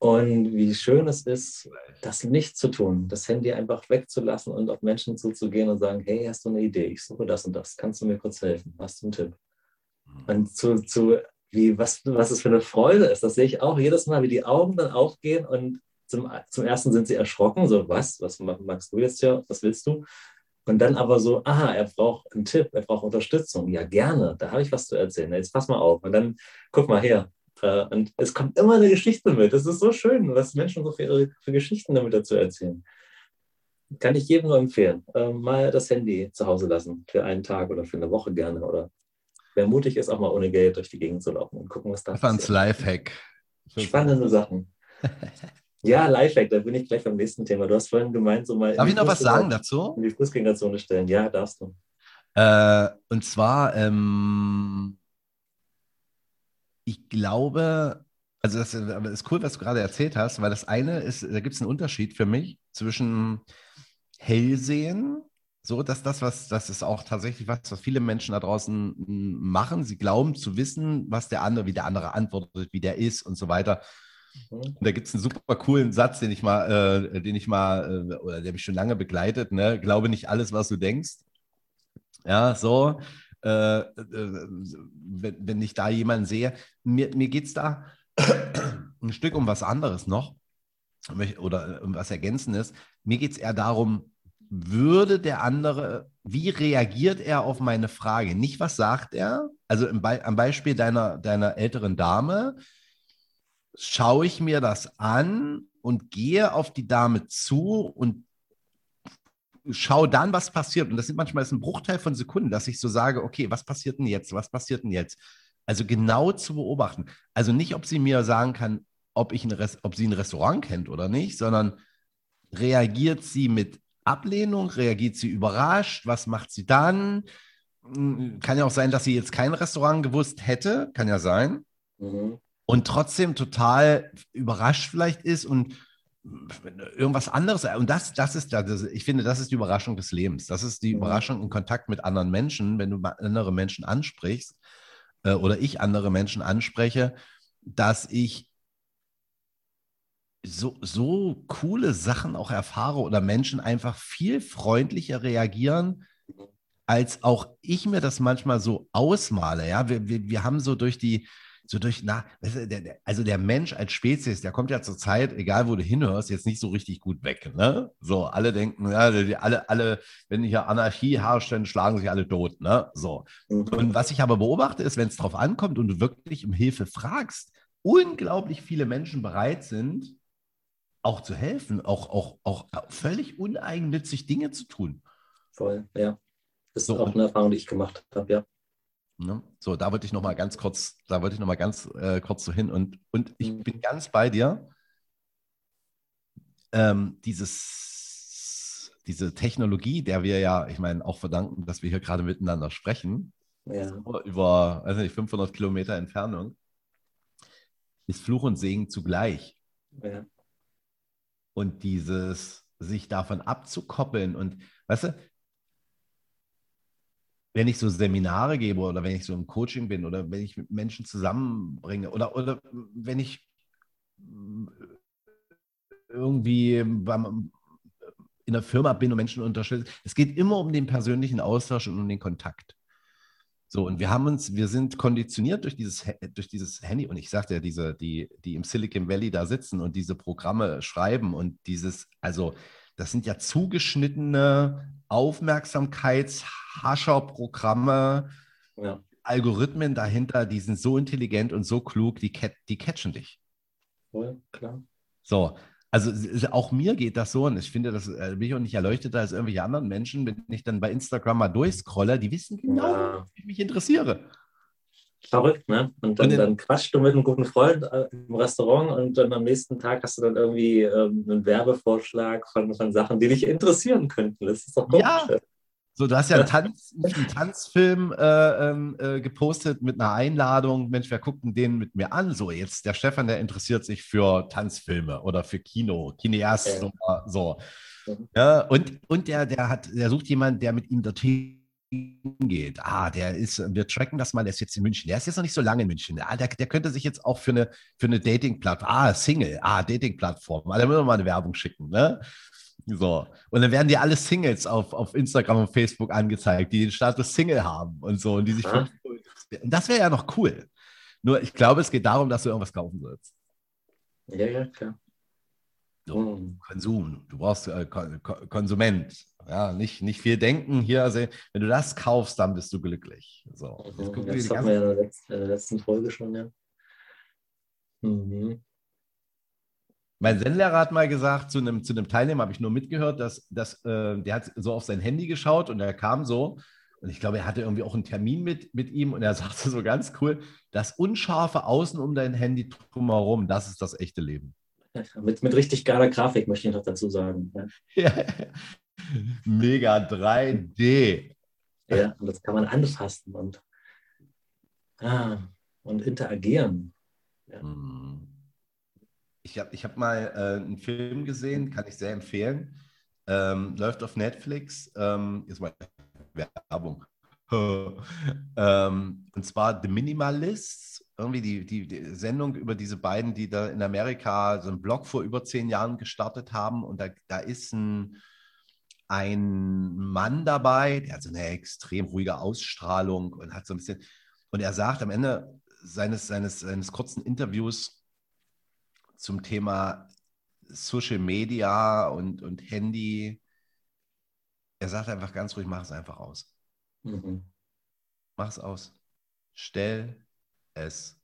Und wie schön es ist, das nicht zu tun, das Handy einfach wegzulassen und auf Menschen zuzugehen und sagen, hey, hast du eine Idee? Ich suche das und das. Kannst du mir kurz helfen? Hast du einen Tipp? Mhm. Und zu, zu wie, was, was es für eine Freude ist, das sehe ich auch jedes Mal, wie die Augen dann aufgehen und zum, zum ersten sind sie erschrocken, so was, was magst du jetzt hier, was willst du? Und dann aber so, aha, er braucht einen Tipp, er braucht Unterstützung. Ja, gerne, da habe ich was zu erzählen. Jetzt pass mal auf. Und dann guck mal her, äh, und es kommt immer eine Geschichte mit. Das ist so schön, was Menschen so für, ihre, für Geschichten damit dazu erzählen. Kann ich jedem nur empfehlen. Ähm, mal das Handy zu Hause lassen, für einen Tag oder für eine Woche gerne. Oder wer mutig ist, auch mal ohne Geld durch die Gegend zu laufen und gucken, was da passiert. Stefans Lifehack. Spannende Sachen. Ja, Lifehack, da bin ich gleich beim nächsten Thema. Du hast vorhin gemeint, so mal. Darf ich noch was sagen dazu? In die Fußgängerzone stellen. Ja, darfst du. Äh, und zwar, ähm, ich glaube, also das, ist cool, was du gerade erzählt hast, weil das eine ist, da gibt es einen Unterschied für mich zwischen Hellsehen, so dass das, was, das ist auch tatsächlich was, was viele Menschen da draußen machen. Sie glauben zu wissen, was der andere, wie der andere antwortet, wie der ist und so weiter. Mhm. Und da gibt es einen super coolen Satz, den ich mal, äh, den ich mal, äh, oder der mich schon lange begleitet, ne? Glaube nicht alles, was du denkst. Ja, so. Äh, äh, wenn, wenn ich da jemanden sehe. Mir, mir geht es da ein Stück um was anderes noch oder um was Ergänzendes. Mir geht es eher darum, würde der andere, wie reagiert er auf meine Frage? Nicht, was sagt er? Also Be am Beispiel deiner, deiner älteren Dame, schaue ich mir das an und gehe auf die Dame zu und schau dann, was passiert. Und das sind manchmal ist ein Bruchteil von Sekunden, dass ich so sage, okay, was passiert denn jetzt? Was passiert denn jetzt? Also genau zu beobachten. Also nicht, ob sie mir sagen kann, ob, ich ein ob sie ein Restaurant kennt oder nicht, sondern reagiert sie mit Ablehnung, reagiert sie überrascht, was macht sie dann? Hm, kann ja auch sein, dass sie jetzt kein Restaurant gewusst hätte, kann ja sein. Mhm. Und trotzdem total überrascht vielleicht ist und irgendwas anderes. Und das, das ist, das, ich finde, das ist die Überraschung des Lebens. Das ist die mhm. Überraschung in Kontakt mit anderen Menschen, wenn du andere Menschen ansprichst äh, oder ich andere Menschen anspreche, dass ich so, so coole Sachen auch erfahre oder Menschen einfach viel freundlicher reagieren, als auch ich mir das manchmal so ausmale. Ja, wir, wir, wir haben so durch die, so durch, na, also der Mensch als Spezies, der kommt ja zur Zeit, egal wo du hinhörst, jetzt nicht so richtig gut weg. Ne? So, alle denken, ja, alle, alle, wenn hier Anarchie herrscht, dann schlagen sich alle tot. Ne? So. Mhm. Und was ich aber beobachte, ist, wenn es drauf ankommt und du wirklich um Hilfe fragst, unglaublich viele Menschen bereit sind, auch zu helfen, auch, auch, auch völlig uneigennützig Dinge zu tun. Voll, ja. Das ist so, auch eine Erfahrung, die ich gemacht habe, ja. Ne? So, da wollte ich noch mal ganz kurz, da wollte ich noch mal ganz äh, kurz so hin und, und ich mhm. bin ganz bei dir. Ähm, dieses, diese Technologie, der wir ja, ich meine, auch verdanken, dass wir hier gerade miteinander sprechen, ja. über also nicht, 500 Kilometer Entfernung, ist Fluch und Segen zugleich. Ja. Und dieses sich davon abzukoppeln und, weißt du, wenn ich so Seminare gebe oder wenn ich so im Coaching bin oder wenn ich mit Menschen zusammenbringe oder, oder wenn ich irgendwie beim, in der Firma bin und Menschen unterstütze. Es geht immer um den persönlichen Austausch und um den Kontakt. So, und wir haben uns, wir sind konditioniert durch dieses, durch dieses Handy, und ich sagte ja, diese, die, die im Silicon Valley da sitzen und diese Programme schreiben und dieses, also das sind ja zugeschnittene Aufmerksamkeitshascherprogramme, ja. Algorithmen dahinter, die sind so intelligent und so klug, die, die catchen dich. Ja, klar. So, also auch mir geht das so und ich finde, das äh, bin ich auch nicht erleuchteter als irgendwelche anderen Menschen, wenn ich dann bei Instagram mal durchscrolle, die wissen genau, ja. wie ich mich interessiere. Verrückt, ne? Und dann, und dann quatschst du mit einem guten Freund äh, im Restaurant und dann am nächsten Tag hast du dann irgendwie ähm, einen Werbevorschlag von, von Sachen, die dich interessieren könnten. Das ist doch komisch. Ja, so, du hast ja einen, Tanz, einen Tanzfilm äh, ähm, äh, gepostet mit einer Einladung. Mensch, wer guckt denn den mit mir an? So, jetzt der Stefan, der interessiert sich für Tanzfilme oder für Kino, Kineast, ja. so. Ja, und und der, der hat, der sucht jemanden, der mit ihm dorthin geht. Ah, der ist, wir tracken das mal, der ist jetzt in München. Der ist jetzt noch nicht so lange in München. Ah, der, der könnte sich jetzt auch für eine, für eine Dating-Plattform, ah, Single, ah, Dating-Plattform, ah, da müssen wir mal eine Werbung schicken, ne? So. Und dann werden dir alle Singles auf, auf Instagram und Facebook angezeigt, die den Status Single haben und so und die sich für Und das wäre ja noch cool. Nur ich glaube, es geht darum, dass du irgendwas kaufen sollst. Ja, ja, klar. So, mm. Konsum. Du brauchst äh, Konsument. Ja, nicht, nicht viel denken. Hier, also, wenn du das kaufst, dann bist du glücklich. So. Mhm, das hatten wir ja in der, letzten, in der letzten Folge schon, ja. Mhm. Mein Zen-Lehrer hat mal gesagt, zu einem, zu einem Teilnehmer habe ich nur mitgehört, dass, dass äh, der hat so auf sein Handy geschaut und er kam so, und ich glaube, er hatte irgendwie auch einen Termin mit, mit ihm und er sagte so ganz cool, das unscharfe Außen um dein Handy drumherum, das ist das echte Leben. mit, mit richtig geiler Grafik möchte ich noch dazu sagen. Ja. Mega 3D. Ja, und das kann man anfassen und, ah, und interagieren. Ja. Mhm. Ich habe ich hab mal äh, einen Film gesehen, kann ich sehr empfehlen. Ähm, läuft auf Netflix. Ähm, jetzt mal Werbung. ähm, und zwar The Minimalists, irgendwie die, die, die, Sendung über diese beiden, die da in Amerika so einen Blog vor über zehn Jahren gestartet haben. Und da, da ist ein, ein Mann dabei, der hat so eine extrem ruhige Ausstrahlung und hat so ein bisschen. Und er sagt am Ende seines, seines, seines kurzen Interviews, zum Thema Social Media und, und Handy. Er sagt einfach ganz ruhig, mach es einfach aus. Mhm. Mach es aus. Stell es ab.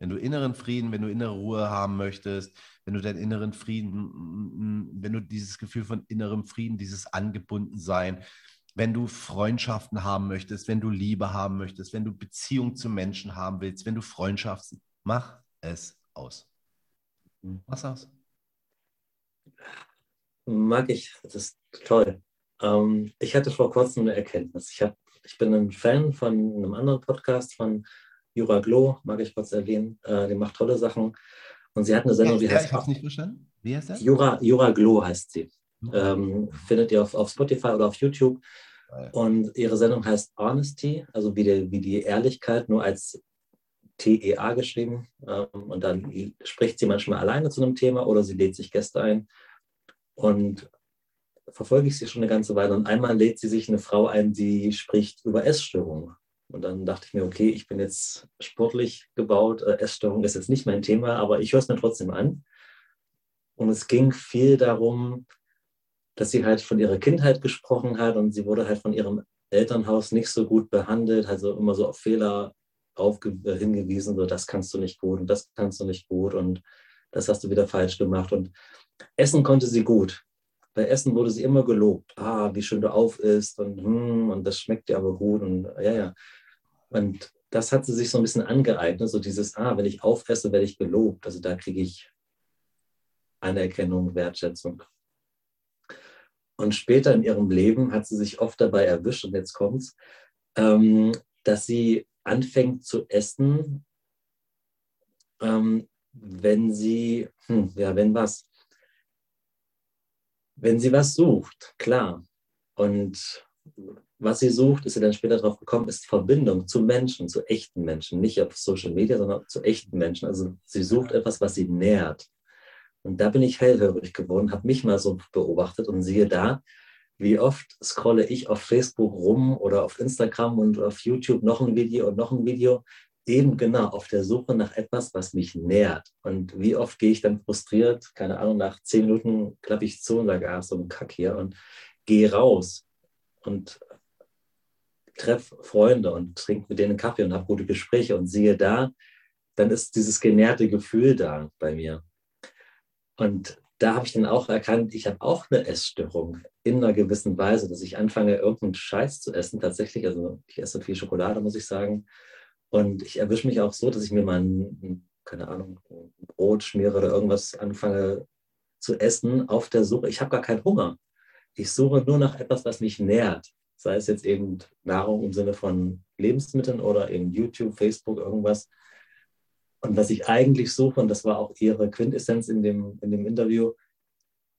Wenn du inneren Frieden, wenn du innere Ruhe haben möchtest, wenn du deinen inneren Frieden, wenn du dieses Gefühl von innerem Frieden, dieses Angebundensein, wenn du Freundschaften haben möchtest, wenn du Liebe haben möchtest, wenn du Beziehung zu Menschen haben willst, wenn du Freundschaften, mach es aus. Was aus? Mag ich, das ist toll. Ähm, ich hatte vor kurzem eine Erkenntnis. Ich, hab, ich bin ein Fan von einem anderen Podcast von Jura Glow, mag ich kurz erwähnen. Äh, die macht tolle Sachen. Und sie hat eine Sendung, die ja, heißt. Ich habe nicht verstanden. Wie heißt das? Jura, Jura Glow heißt sie. Ähm, findet ihr auf, auf Spotify oder auf YouTube. Und ihre Sendung heißt Honesty, also wie die, wie die Ehrlichkeit, nur als TEA geschrieben. Ähm, und dann spricht sie manchmal alleine zu einem Thema oder sie lädt sich Gäste ein. Und verfolge ich sie schon eine ganze Weile. Und einmal lädt sie sich eine Frau ein, die spricht über Essstörungen. Und dann dachte ich mir, okay, ich bin jetzt sportlich gebaut, äh, Essstörung ist jetzt nicht mein Thema, aber ich höre es mir trotzdem an. Und es ging viel darum, dass sie halt von ihrer Kindheit gesprochen hat und sie wurde halt von ihrem Elternhaus nicht so gut behandelt, also immer so auf Fehler äh, hingewiesen, so das kannst du nicht gut und das kannst du nicht gut und das hast du wieder falsch gemacht. Und Essen konnte sie gut. Bei Essen wurde sie immer gelobt. Ah, wie schön du auf isst und, hm, und das schmeckt dir aber gut und ja, ja. Und das hat sie sich so ein bisschen angeeignet, so dieses, ah, wenn ich aufesse, werde ich gelobt. Also da kriege ich Anerkennung, Wertschätzung. Und später in ihrem Leben hat sie sich oft dabei erwischt, und jetzt kommt's, ähm, dass sie anfängt zu essen, ähm, wenn sie, hm, ja, wenn was, wenn sie was sucht, klar. Und was sie sucht, ist sie dann später darauf gekommen, ist Verbindung zu Menschen, zu echten Menschen, nicht auf Social Media, sondern zu echten Menschen. Also sie sucht etwas, was sie nährt. Und da bin ich hellhörig geworden, habe mich mal so beobachtet und siehe da, wie oft scrolle ich auf Facebook rum oder auf Instagram und auf YouTube noch ein Video und noch ein Video, eben genau auf der Suche nach etwas, was mich nährt. Und wie oft gehe ich dann frustriert, keine Ahnung, nach zehn Minuten klappe ich zu und sage, ah, so ein Kack hier und gehe raus und treffe Freunde und trinke mit denen Kaffee und habe gute Gespräche und siehe da, dann ist dieses genährte Gefühl da bei mir. Und da habe ich dann auch erkannt, ich habe auch eine Essstörung in einer gewissen Weise, dass ich anfange, irgendeinen Scheiß zu essen. Tatsächlich, also ich esse viel Schokolade, muss ich sagen. Und ich erwische mich auch so, dass ich mir mal ein, keine Ahnung, ein Brot schmiere oder irgendwas anfange zu essen auf der Suche. Ich habe gar keinen Hunger. Ich suche nur nach etwas, was mich nährt. Sei es jetzt eben Nahrung im Sinne von Lebensmitteln oder eben YouTube, Facebook, irgendwas. Und was ich eigentlich suche, und das war auch ihre Quintessenz in dem, in dem Interview,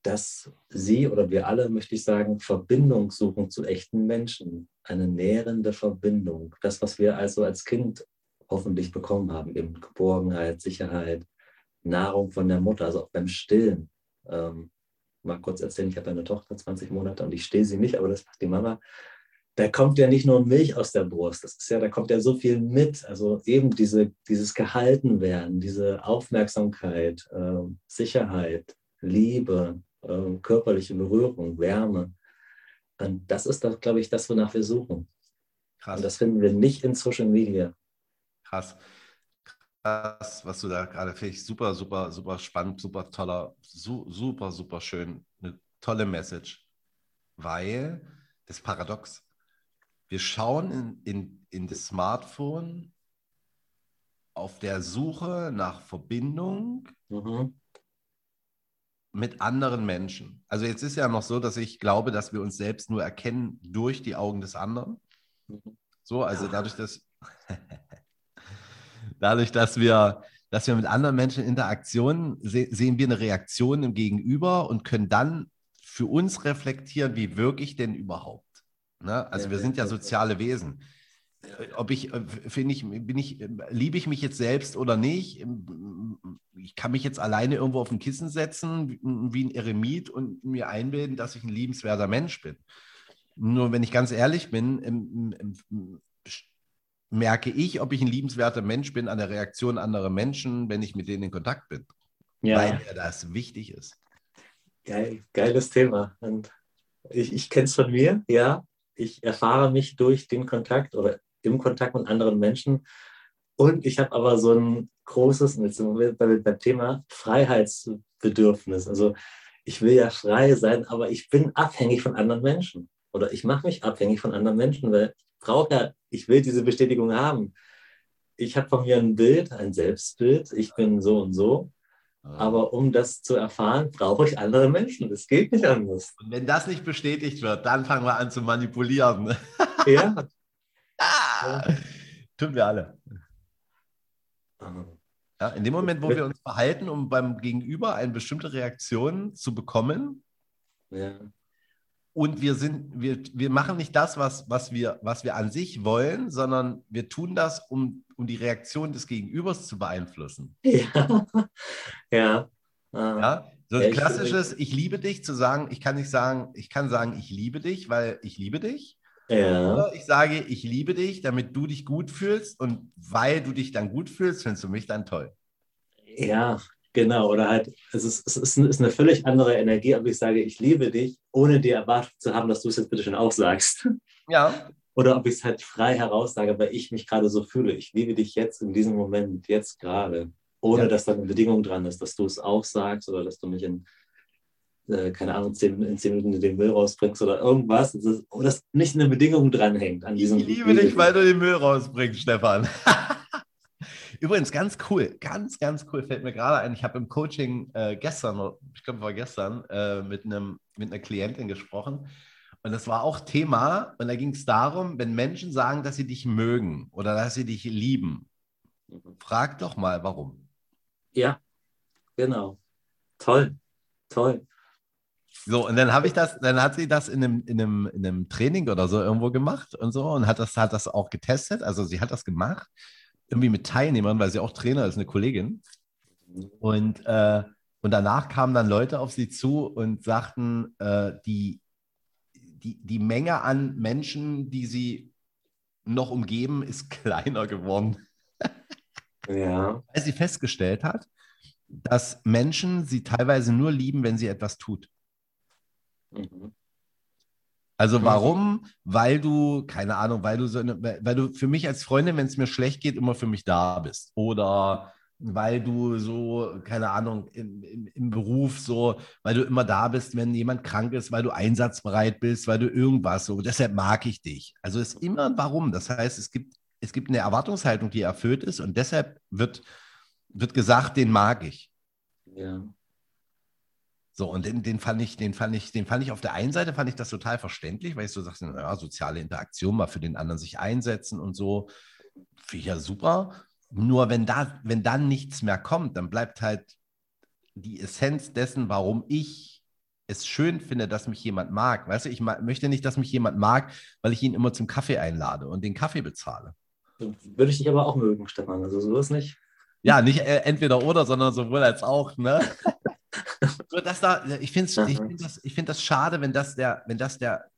dass sie oder wir alle, möchte ich sagen, Verbindung suchen zu echten Menschen. Eine nährende Verbindung. Das, was wir also als Kind hoffentlich bekommen haben, eben Geborgenheit, Sicherheit, Nahrung von der Mutter, also auch beim Stillen. Ähm, mal kurz erzählen, ich habe eine Tochter, 20 Monate, und ich stehe sie nicht, aber das macht die Mama da kommt ja nicht nur Milch aus der Brust, das ist ja, da kommt ja so viel mit. Also eben diese, dieses Gehaltenwerden, diese Aufmerksamkeit, äh, Sicherheit, Liebe, äh, körperliche Berührung, Wärme. Und das ist, das, glaube ich, das, wonach wir suchen. Krass. Und das finden wir nicht in Social Media. Krass. Krass, was du da gerade finde ich super, super, super spannend, super toller, su super, super schön. Eine tolle Message. Weil das Paradox wir schauen in, in, in das Smartphone auf der Suche nach Verbindung mhm. mit anderen Menschen. Also jetzt ist ja noch so, dass ich glaube, dass wir uns selbst nur erkennen durch die Augen des anderen. Mhm. So, also dadurch, dass dadurch, dass wir, dass wir mit anderen Menschen Interaktionen se sehen wir eine Reaktion im Gegenüber und können dann für uns reflektieren, wie wirke ich denn überhaupt? Ne? Also wir sind ja soziale Wesen. Ob ich, äh, finde ich, bin ich, liebe ich mich jetzt selbst oder nicht? Ähm, ich kann mich jetzt alleine irgendwo auf ein Kissen setzen, wie ein Eremit und mir einbilden, dass ich ein liebenswerter Mensch bin. Nur wenn ich ganz ehrlich bin, ähm, merke ich, ob ich ein liebenswerter Mensch bin an der Reaktion anderer Menschen, wenn ich mit denen in Kontakt bin. Ja. Weil mir das wichtig ist. Geil, geiles Thema. Und ich, ich kenne es von mir, ja ich erfahre mich durch den Kontakt oder im Kontakt mit anderen Menschen. Und ich habe aber so ein großes, jetzt sind wir beim Thema Freiheitsbedürfnis. Also ich will ja frei sein, aber ich bin abhängig von anderen Menschen. Oder ich mache mich abhängig von anderen Menschen, weil ich brauche ja, ich will diese Bestätigung haben. Ich habe von mir ein Bild, ein Selbstbild, ich bin so und so. Aber um das zu erfahren, brauche ich andere Menschen. Das geht nicht anders. Und wenn das nicht bestätigt wird, dann fangen wir an zu manipulieren. Ja. ah, tun wir alle. Ja, in dem Moment, wo wir uns verhalten, um beim Gegenüber eine bestimmte Reaktion zu bekommen, ja. und wir sind, wir, wir machen nicht das, was, was, wir, was wir an sich wollen, sondern wir tun das, um um die Reaktion des Gegenübers zu beeinflussen. Ja. Ja. ja? So ein klassisches, ich liebe dich, zu sagen, ich kann nicht sagen, ich kann sagen, ich liebe dich, weil ich liebe dich. Ja. Oder ich sage, ich liebe dich, damit du dich gut fühlst und weil du dich dann gut fühlst, findest du mich dann toll. Ja, genau. Oder halt, es ist, es ist, eine völlig andere Energie, ob ich sage, ich liebe dich, ohne die Erwartung zu haben, dass du es jetzt bitte schon auch sagst. Ja oder ob ich es halt frei heraussage, weil ich mich gerade so fühle. Ich liebe dich jetzt in diesem Moment, jetzt gerade, ohne ja. dass da eine Bedingung dran ist, dass du es auch sagst oder dass du mich in, äh, keine Ahnung, zehn, in zehn Minuten den Müll rausbringst oder irgendwas. Das ist, oder dass nicht eine Bedingung dranhängt an diesem. Ich liebe dich, weil du den Müll rausbringst, Stefan. Übrigens, ganz cool, ganz, ganz cool, fällt mir gerade ein. Ich habe im Coaching äh, gestern, ich glaube, war gestern, äh, mit, einem, mit einer Klientin gesprochen und das war auch Thema. Und da ging es darum, wenn Menschen sagen, dass sie dich mögen oder dass sie dich lieben, mhm. frag doch mal, warum. Ja, genau. Toll, toll. So, und dann habe ich das, dann hat sie das in einem, in, einem, in einem Training oder so irgendwo gemacht und so und hat das, hat das auch getestet. Also sie hat das gemacht, irgendwie mit Teilnehmern, weil sie auch Trainer ist, eine Kollegin. Und äh, Und danach kamen dann Leute auf sie zu und sagten, äh, die, die, die Menge an Menschen, die sie noch umgeben, ist kleiner geworden. Ja. Weil sie festgestellt hat, dass Menschen sie teilweise nur lieben, wenn sie etwas tut. Mhm. Also warum? Weil du, keine Ahnung, weil du so eine, weil du für mich als Freundin, wenn es mir schlecht geht, immer für mich da bist. Oder weil du so, keine Ahnung, im, im, im, Beruf so, weil du immer da bist, wenn jemand krank ist, weil du einsatzbereit bist, weil du irgendwas so. Deshalb mag ich dich. Also es ist immer ein Warum. Das heißt, es gibt, es gibt eine Erwartungshaltung, die erfüllt ist und deshalb wird, wird gesagt, den mag ich. Ja. So, und den, den, fand ich, den fand ich, den fand ich auf der einen Seite fand ich das total verständlich, weil ich so sagte, naja, soziale Interaktion mal für den anderen sich einsetzen und so. Finde ich ja super. Nur wenn da, wenn dann nichts mehr kommt, dann bleibt halt die Essenz dessen, warum ich es schön finde, dass mich jemand mag. Weißt du, ich möchte nicht, dass mich jemand mag, weil ich ihn immer zum Kaffee einlade und den Kaffee bezahle. Würde ich dich aber auch mögen, Stefan. Also so ist nicht. Ja, nicht äh, entweder oder, sondern sowohl als auch, ne? Nur dass da, ich finde ich find das, find das schade, wenn das der, wenn das der,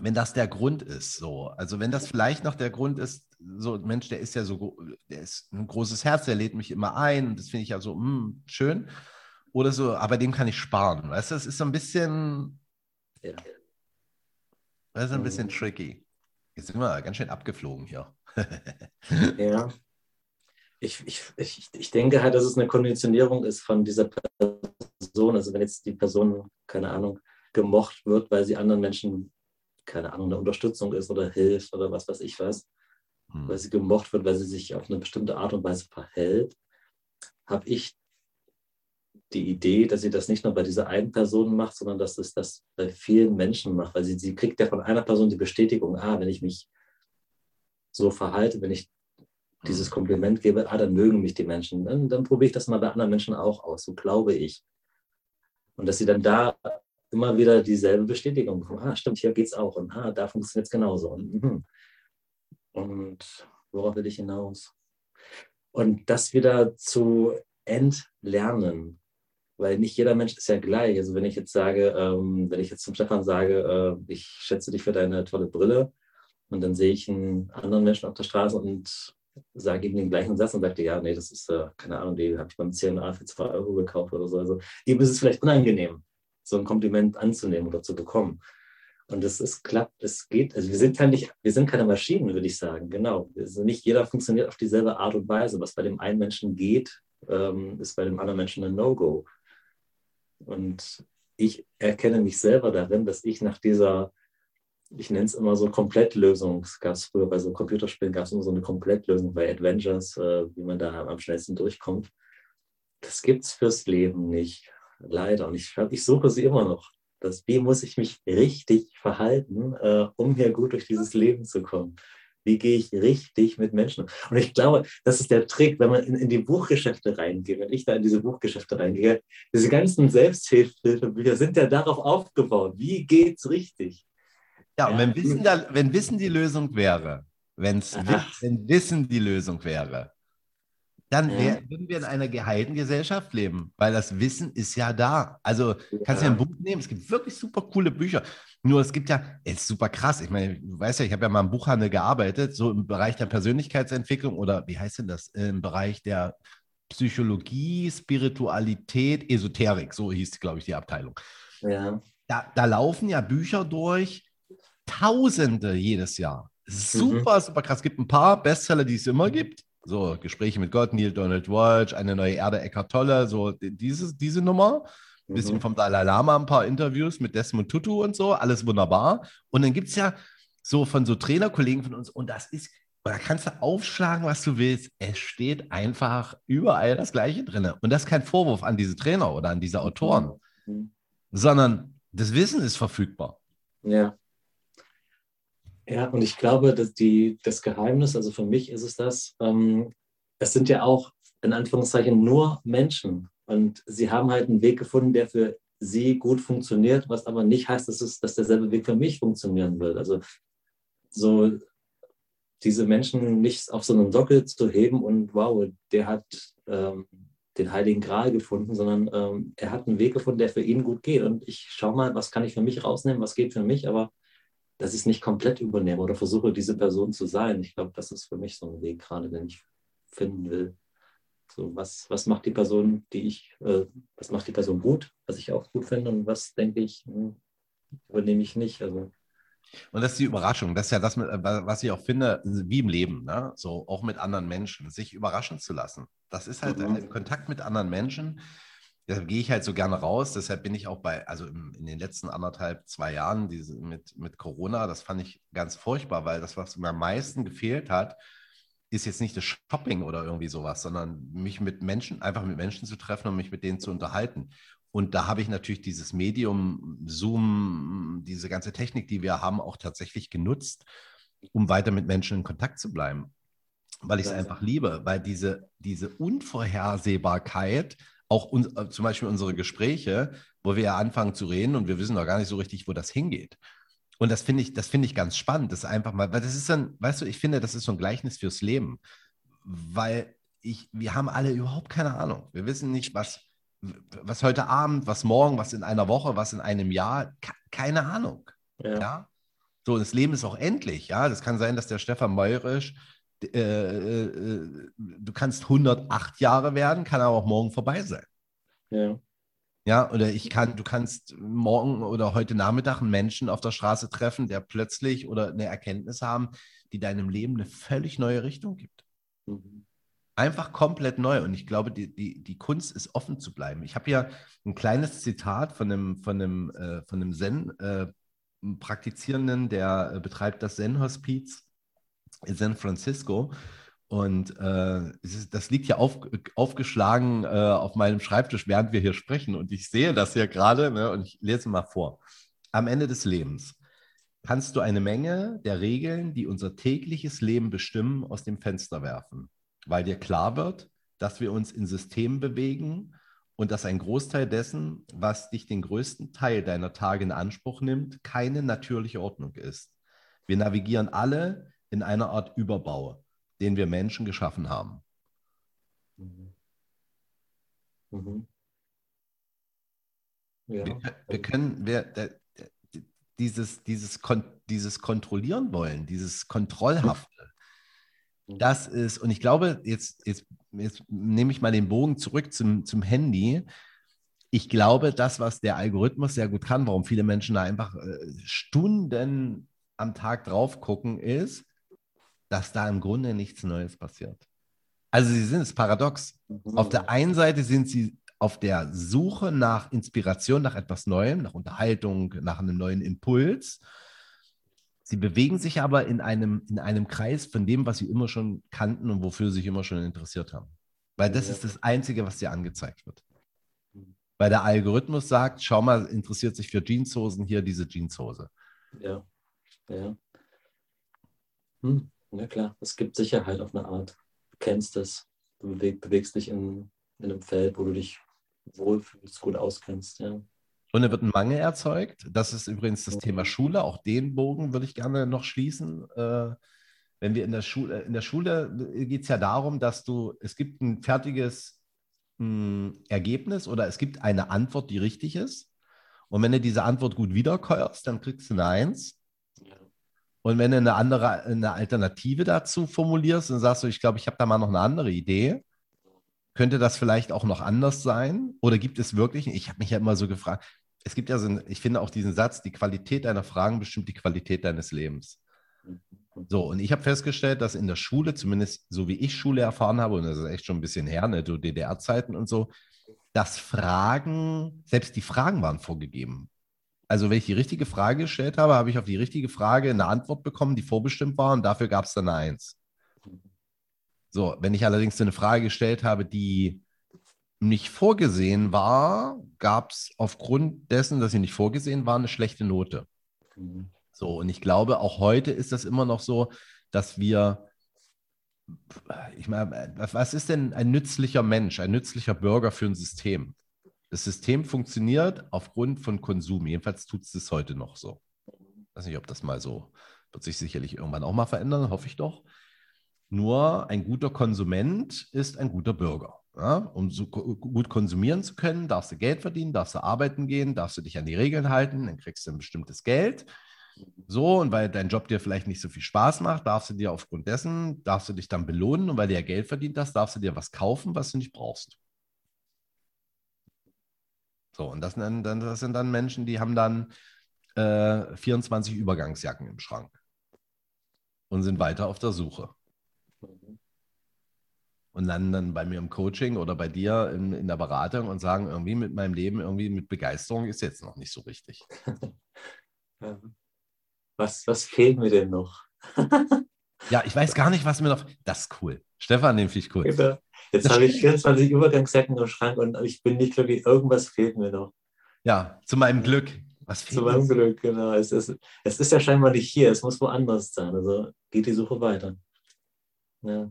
wenn das der Grund ist, so. Also wenn das vielleicht noch der Grund ist, so, Mensch, der ist ja so, der ist ein großes Herz, der lädt mich immer ein und das finde ich ja so, mh, hm, schön. Oder so, aber dem kann ich sparen. Weißt du, das ist so ein bisschen, ja. das ist ein bisschen mhm. tricky. Jetzt sind wir ganz schön abgeflogen hier. ja. Ich, ich, ich, ich denke halt, dass es eine Konditionierung ist von dieser Person. Also wenn jetzt die Person, keine Ahnung, gemocht wird, weil sie anderen Menschen, keine Ahnung, eine Unterstützung ist oder hilft oder was weiß ich was, hm. weil sie gemocht wird, weil sie sich auf eine bestimmte Art und Weise verhält, habe ich die Idee, dass sie das nicht nur bei dieser einen Person macht, sondern dass es das bei vielen Menschen macht, weil sie, sie kriegt ja von einer Person die Bestätigung, ah, wenn ich mich so verhalte, wenn ich dieses hm. Kompliment gebe, ah, dann mögen mich die Menschen. Dann, dann probiere ich das mal bei anderen Menschen auch aus, so glaube ich. Und dass sie dann da immer wieder dieselbe Bestätigung bekommen. Ah, stimmt, hier geht es auch. Und ah, da funktioniert es genauso. Und, mhm. und worauf will ich hinaus? Und das wieder zu entlernen. Weil nicht jeder Mensch ist ja gleich. Also wenn ich jetzt sage, ähm, wenn ich jetzt zum Stefan sage, äh, ich schätze dich für deine tolle Brille, und dann sehe ich einen anderen Menschen auf der Straße und sage ihm den gleichen Satz und sagte, ja, nee, das ist, äh, keine Ahnung, die habe ich beim CNA für 2 Euro gekauft oder so. Also ihm ist es vielleicht unangenehm, so ein Kompliment anzunehmen oder zu bekommen. Und es ist klappt, es geht. Also wir sind ja nicht, wir sind keine Maschinen, würde ich sagen. Genau. Also nicht jeder funktioniert auf dieselbe Art und Weise. Was bei dem einen Menschen geht, ähm, ist bei dem anderen Menschen ein No-Go. Und ich erkenne mich selber darin, dass ich nach dieser ich nenne es immer so Komplettlösung. Gab es früher bei so Computerspielen, gab es immer so eine Komplettlösung bei Adventures, äh, wie man da am schnellsten durchkommt. Das gibt es fürs Leben nicht, leider. Und ich, ich suche sie immer noch. Das, wie muss ich mich richtig verhalten, äh, um hier gut durch dieses Leben zu kommen? Wie gehe ich richtig mit Menschen? Und ich glaube, das ist der Trick, wenn man in, in die Buchgeschäfte reingeht, wenn ich da in diese Buchgeschäfte reingehe, diese ganzen Selbsthilfebücher sind ja darauf aufgebaut. Wie geht's richtig? Ja, und wenn Wissen, da, wenn Wissen die Lösung wäre, wenn's, wenn Wissen die Lösung wäre, dann wär, würden wir in einer geheilten Gesellschaft leben, weil das Wissen ist ja da. Also kannst du ja ein Buch nehmen, es gibt wirklich super coole Bücher. Nur es gibt ja, es ist super krass. Ich meine, du weißt ja, ich habe ja mal im Buchhandel gearbeitet, so im Bereich der Persönlichkeitsentwicklung oder wie heißt denn das? Im Bereich der Psychologie, Spiritualität, Esoterik, so hieß, glaube ich, die Abteilung. Ja. Da, da laufen ja Bücher durch, Tausende jedes Jahr. Super, mhm. super krass. Es gibt ein paar Bestseller, die es immer gibt. So, Gespräche mit Gott, Neil Donald Walsh, eine neue Erde, Eckhart Tolle, so diese, diese Nummer. Ein bisschen mhm. vom Dalai Lama, ein paar Interviews mit Desmond Tutu und so, alles wunderbar. Und dann gibt es ja so von so Trainerkollegen von uns, und das ist, da kannst du aufschlagen, was du willst. Es steht einfach überall das Gleiche drin. Und das ist kein Vorwurf an diese Trainer oder an diese Autoren, mhm. sondern das Wissen ist verfügbar. Ja. Ja, und ich glaube, dass die, das Geheimnis, also für mich ist es das, ähm, es sind ja auch in Anführungszeichen nur Menschen. Und sie haben halt einen Weg gefunden, der für sie gut funktioniert, was aber nicht heißt, dass, es, dass derselbe Weg für mich funktionieren wird. Also so diese Menschen nicht auf so einen Sockel zu heben und wow, der hat ähm, den heiligen Gral gefunden, sondern ähm, er hat einen Weg gefunden, der für ihn gut geht. Und ich schaue mal, was kann ich für mich rausnehmen, was geht für mich, aber dass ich es nicht komplett übernehme oder versuche, diese Person zu sein. Ich glaube, das ist für mich so ein Weg gerade, den ich finden will. So, was, was macht die Person, die ich, äh, was macht die Person gut, was ich auch gut finde und was denke ich, hm, übernehme ich nicht. Also und das ist die Überraschung. Das ist ja das, was ich auch finde, wie im Leben, ne? so auch mit anderen Menschen, sich überraschen zu lassen. Das ist halt mhm. Kontakt mit anderen Menschen. Deshalb gehe ich halt so gerne raus. Deshalb bin ich auch bei, also in den letzten anderthalb, zwei Jahren diese, mit, mit Corona, das fand ich ganz furchtbar, weil das, was mir am meisten gefehlt hat, ist jetzt nicht das Shopping oder irgendwie sowas, sondern mich mit Menschen, einfach mit Menschen zu treffen und mich mit denen zu unterhalten. Und da habe ich natürlich dieses Medium, Zoom, diese ganze Technik, die wir haben, auch tatsächlich genutzt, um weiter mit Menschen in Kontakt zu bleiben. Weil ich es einfach liebe, weil diese, diese Unvorhersehbarkeit, auch un, äh, zum Beispiel unsere Gespräche, wo wir ja anfangen zu reden und wir wissen noch gar nicht so richtig, wo das hingeht. Und das finde ich, das finde ich ganz spannend. Das ist einfach mal, weil das ist dann, weißt du, ich finde, das ist so ein Gleichnis fürs Leben. Weil ich, wir haben alle überhaupt keine Ahnung. Wir wissen nicht, was, was heute Abend, was morgen, was in einer Woche, was in einem Jahr, keine Ahnung. Ja. ja? So, das Leben ist auch endlich, ja. Das kann sein, dass der Stefan Meurisch, äh, äh, äh du kannst 108 Jahre werden, kann aber auch morgen vorbei sein. Ja. Ja, oder ich kann, du kannst morgen oder heute Nachmittag einen Menschen auf der Straße treffen, der plötzlich oder eine Erkenntnis haben, die deinem Leben eine völlig neue Richtung gibt. Mhm. Einfach komplett neu. Und ich glaube, die, die, die Kunst ist offen zu bleiben. Ich habe ja ein kleines Zitat von einem, von einem, äh, von einem Zen-Praktizierenden, äh, der äh, betreibt das Zen-Hospiz in San Francisco. Und äh, das liegt ja auf, aufgeschlagen äh, auf meinem Schreibtisch, während wir hier sprechen. Und ich sehe das hier gerade ne, und ich lese mal vor. Am Ende des Lebens kannst du eine Menge der Regeln, die unser tägliches Leben bestimmen, aus dem Fenster werfen weil dir klar wird, dass wir uns in Systemen bewegen und dass ein Großteil dessen, was dich den größten Teil deiner Tage in Anspruch nimmt, keine natürliche Ordnung ist. Wir navigieren alle in einer Art Überbau, den wir Menschen geschaffen haben. Mhm. Mhm. Ja. Wir, wir, können, wir, dieses, dieses, dieses Kontrollieren wollen, dieses Kontrollhafte, Mhm. Das ist, und ich glaube, jetzt, jetzt, jetzt nehme ich mal den Bogen zurück zum, zum Handy. Ich glaube, das, was der Algorithmus sehr gut kann, warum viele Menschen da einfach äh, Stunden am Tag drauf gucken, ist, dass da im Grunde nichts Neues passiert. Also sie sind es paradox. Mhm. Auf der einen Seite sind sie auf der Suche nach Inspiration, nach etwas Neuem, nach Unterhaltung, nach einem neuen Impuls. Sie bewegen sich aber in einem, in einem Kreis von dem, was sie immer schon kannten und wofür sie sich immer schon interessiert haben. Weil das ja. ist das Einzige, was dir angezeigt wird. Hm. Weil der Algorithmus sagt, schau mal, interessiert sich für Jeanshosen, hier diese Jeanshose. Ja, ja. Hm. Ja klar, es gibt Sicherheit auf eine Art. Du kennst es, du beweg, bewegst dich in, in einem Feld, wo du dich wohlfühlst, gut auskennst, ja. Und da wird ein Mangel erzeugt. Das ist übrigens das Thema Schule. Auch den Bogen würde ich gerne noch schließen. Äh, wenn wir in der Schule, in der Schule geht es ja darum, dass du, es gibt ein fertiges mh, hm, Ergebnis oder es gibt eine Antwort, die richtig ist. Und wenn du diese Antwort gut wiederkäuerst, dann kriegst du eine Eins. Und wenn du eine andere, eine Alternative dazu formulierst, dann sagst du, ich glaube, ich habe da mal noch eine andere Idee, könnte das vielleicht auch noch anders sein? Oder gibt es wirklich, ich habe mich ja immer so gefragt, es gibt ja so, ich finde auch diesen Satz, die Qualität deiner Fragen bestimmt die Qualität deines Lebens. So, und ich habe festgestellt, dass in der Schule, zumindest so wie ich Schule erfahren habe, und das ist echt schon ein bisschen her, ne, so DDR-Zeiten und so, dass Fragen, selbst die Fragen waren vorgegeben. Also, wenn ich die richtige Frage gestellt habe, habe ich auf die richtige Frage eine Antwort bekommen, die vorbestimmt war, und dafür gab es dann eine Eins. So, wenn ich allerdings eine Frage gestellt habe, die nicht vorgesehen war, gab es aufgrund dessen, dass sie nicht vorgesehen war, eine schlechte Note. Mhm. So, und ich glaube, auch heute ist das immer noch so, dass wir, ich meine, was ist denn ein nützlicher Mensch, ein nützlicher Bürger für ein System? Das System funktioniert aufgrund von Konsum. Jedenfalls tut es das heute noch so. Ich weiß nicht, ob das mal so, wird sich sicherlich irgendwann auch mal verändern, hoffe ich doch. Nur ein guter Konsument ist ein guter Bürger. Ja, um so gut konsumieren zu können, darfst du Geld verdienen, darfst du arbeiten gehen, darfst du dich an die Regeln halten, dann kriegst du ein bestimmtes Geld. So, und weil dein Job dir vielleicht nicht so viel Spaß macht, darfst du dir aufgrund dessen, darfst du dich dann belohnen und weil du ja Geld verdient hast, darfst du dir was kaufen, was du nicht brauchst. So, und das, dann, das sind dann Menschen, die haben dann äh, 24 Übergangsjacken im Schrank und sind weiter auf der Suche. Und landen dann bei mir im Coaching oder bei dir in, in der Beratung und sagen, irgendwie mit meinem Leben, irgendwie mit Begeisterung ist jetzt noch nicht so richtig. Was, was fehlt mir denn noch? ja, ich weiß gar nicht, was mir noch. Das ist cool. Stefan, den finde ich cool. Genau. Jetzt habe ich 24 Übergangsjacken im Schrank und ich bin nicht glücklich. Irgendwas fehlt mir noch. Ja, zu meinem Glück. Was fehlt zu meinem Glück, genau. Es ist, es ist ja scheinbar nicht hier, es muss woanders sein. Also geht die Suche weiter. Ja.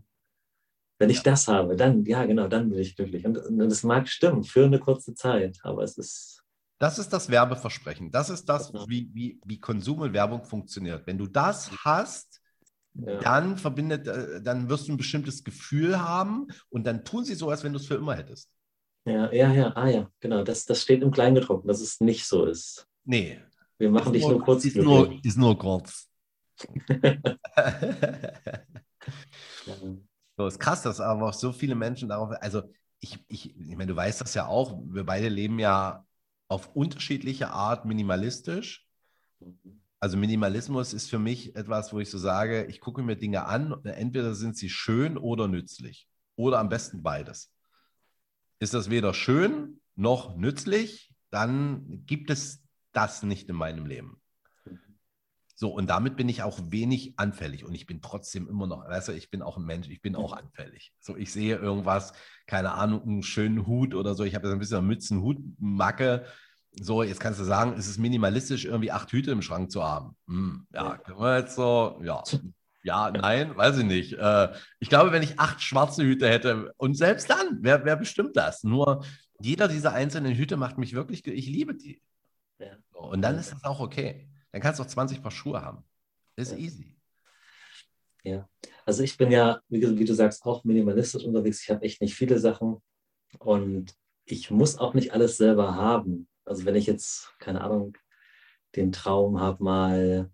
Wenn ich ja. das habe, dann, ja, genau, dann bin ich glücklich. Und, und das mag stimmen für eine kurze Zeit, aber es ist das ist das Werbeversprechen. Das ist das, wie, wie, wie Konsum und Werbung funktioniert. Wenn du das hast, ja. dann verbindet, äh, dann wirst du ein bestimmtes Gefühl haben und dann tun sie so, als wenn du es für immer hättest. Ja, ja, ja, ah ja, genau. Das, das steht im Kleingedruckten, dass es nicht so ist. Nee. Wir machen dich nur, nur kurz. Ist nur, ist nur kurz. so ist krass, dass aber auch so viele Menschen darauf, also ich, ich, ich meine, du weißt das ja auch, wir beide leben ja auf unterschiedliche Art minimalistisch. Also Minimalismus ist für mich etwas, wo ich so sage, ich gucke mir Dinge an, entweder sind sie schön oder nützlich oder am besten beides. Ist das weder schön noch nützlich, dann gibt es das nicht in meinem Leben. So, und damit bin ich auch wenig anfällig und ich bin trotzdem immer noch, weißt du, ich bin auch ein Mensch, ich bin auch anfällig. So, ich sehe irgendwas, keine Ahnung, einen schönen Hut oder so, ich habe jetzt ein bisschen Mützen-Hut-Macke, so, jetzt kannst du sagen, ist es minimalistisch, irgendwie acht Hüte im Schrank zu haben? Hm, ja, können wir jetzt so, ja. Ja, nein, weiß ich nicht. Äh, ich glaube, wenn ich acht schwarze Hüte hätte, und selbst dann, wer, wer bestimmt das? Nur jeder dieser einzelnen Hüte macht mich wirklich, ich liebe die. Ja. Und dann ist das auch okay. Dann kannst du auch 20 Paar Schuhe haben. Ist ja. easy. Ja, also ich bin ja, wie, wie du sagst, auch minimalistisch unterwegs. Ich habe echt nicht viele Sachen und ich muss auch nicht alles selber haben. Also wenn ich jetzt, keine Ahnung, den Traum habe, mal,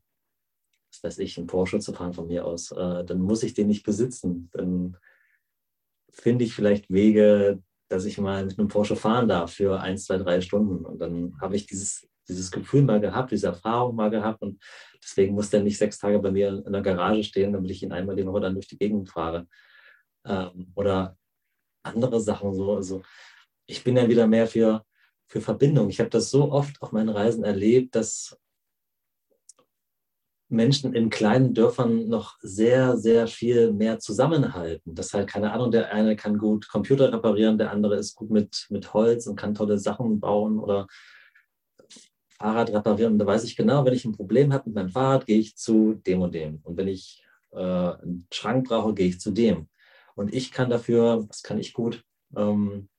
was weiß ich, einen Porsche zu fahren von mir aus, äh, dann muss ich den nicht besitzen. Dann finde ich vielleicht Wege, dass ich mal mit einem Porsche fahren darf für ein, zwei, drei Stunden. Und dann habe ich dieses, dieses Gefühl mal gehabt, diese Erfahrung mal gehabt. Und deswegen muss der nicht sechs Tage bei mir in der Garage stehen, damit ich ihn einmal die Woche dann durch die Gegend fahre. Ähm, oder andere Sachen so. Also ich bin ja wieder mehr für für Verbindung. Ich habe das so oft auf meinen Reisen erlebt, dass Menschen in kleinen Dörfern noch sehr, sehr viel mehr zusammenhalten. Das halt, keine Ahnung, der eine kann gut Computer reparieren, der andere ist gut mit, mit Holz und kann tolle Sachen bauen oder Fahrrad reparieren. Und da weiß ich genau, wenn ich ein Problem habe mit meinem Fahrrad, gehe ich zu dem und dem. Und wenn ich äh, einen Schrank brauche, gehe ich zu dem. Und ich kann dafür, was kann ich gut? Ähm,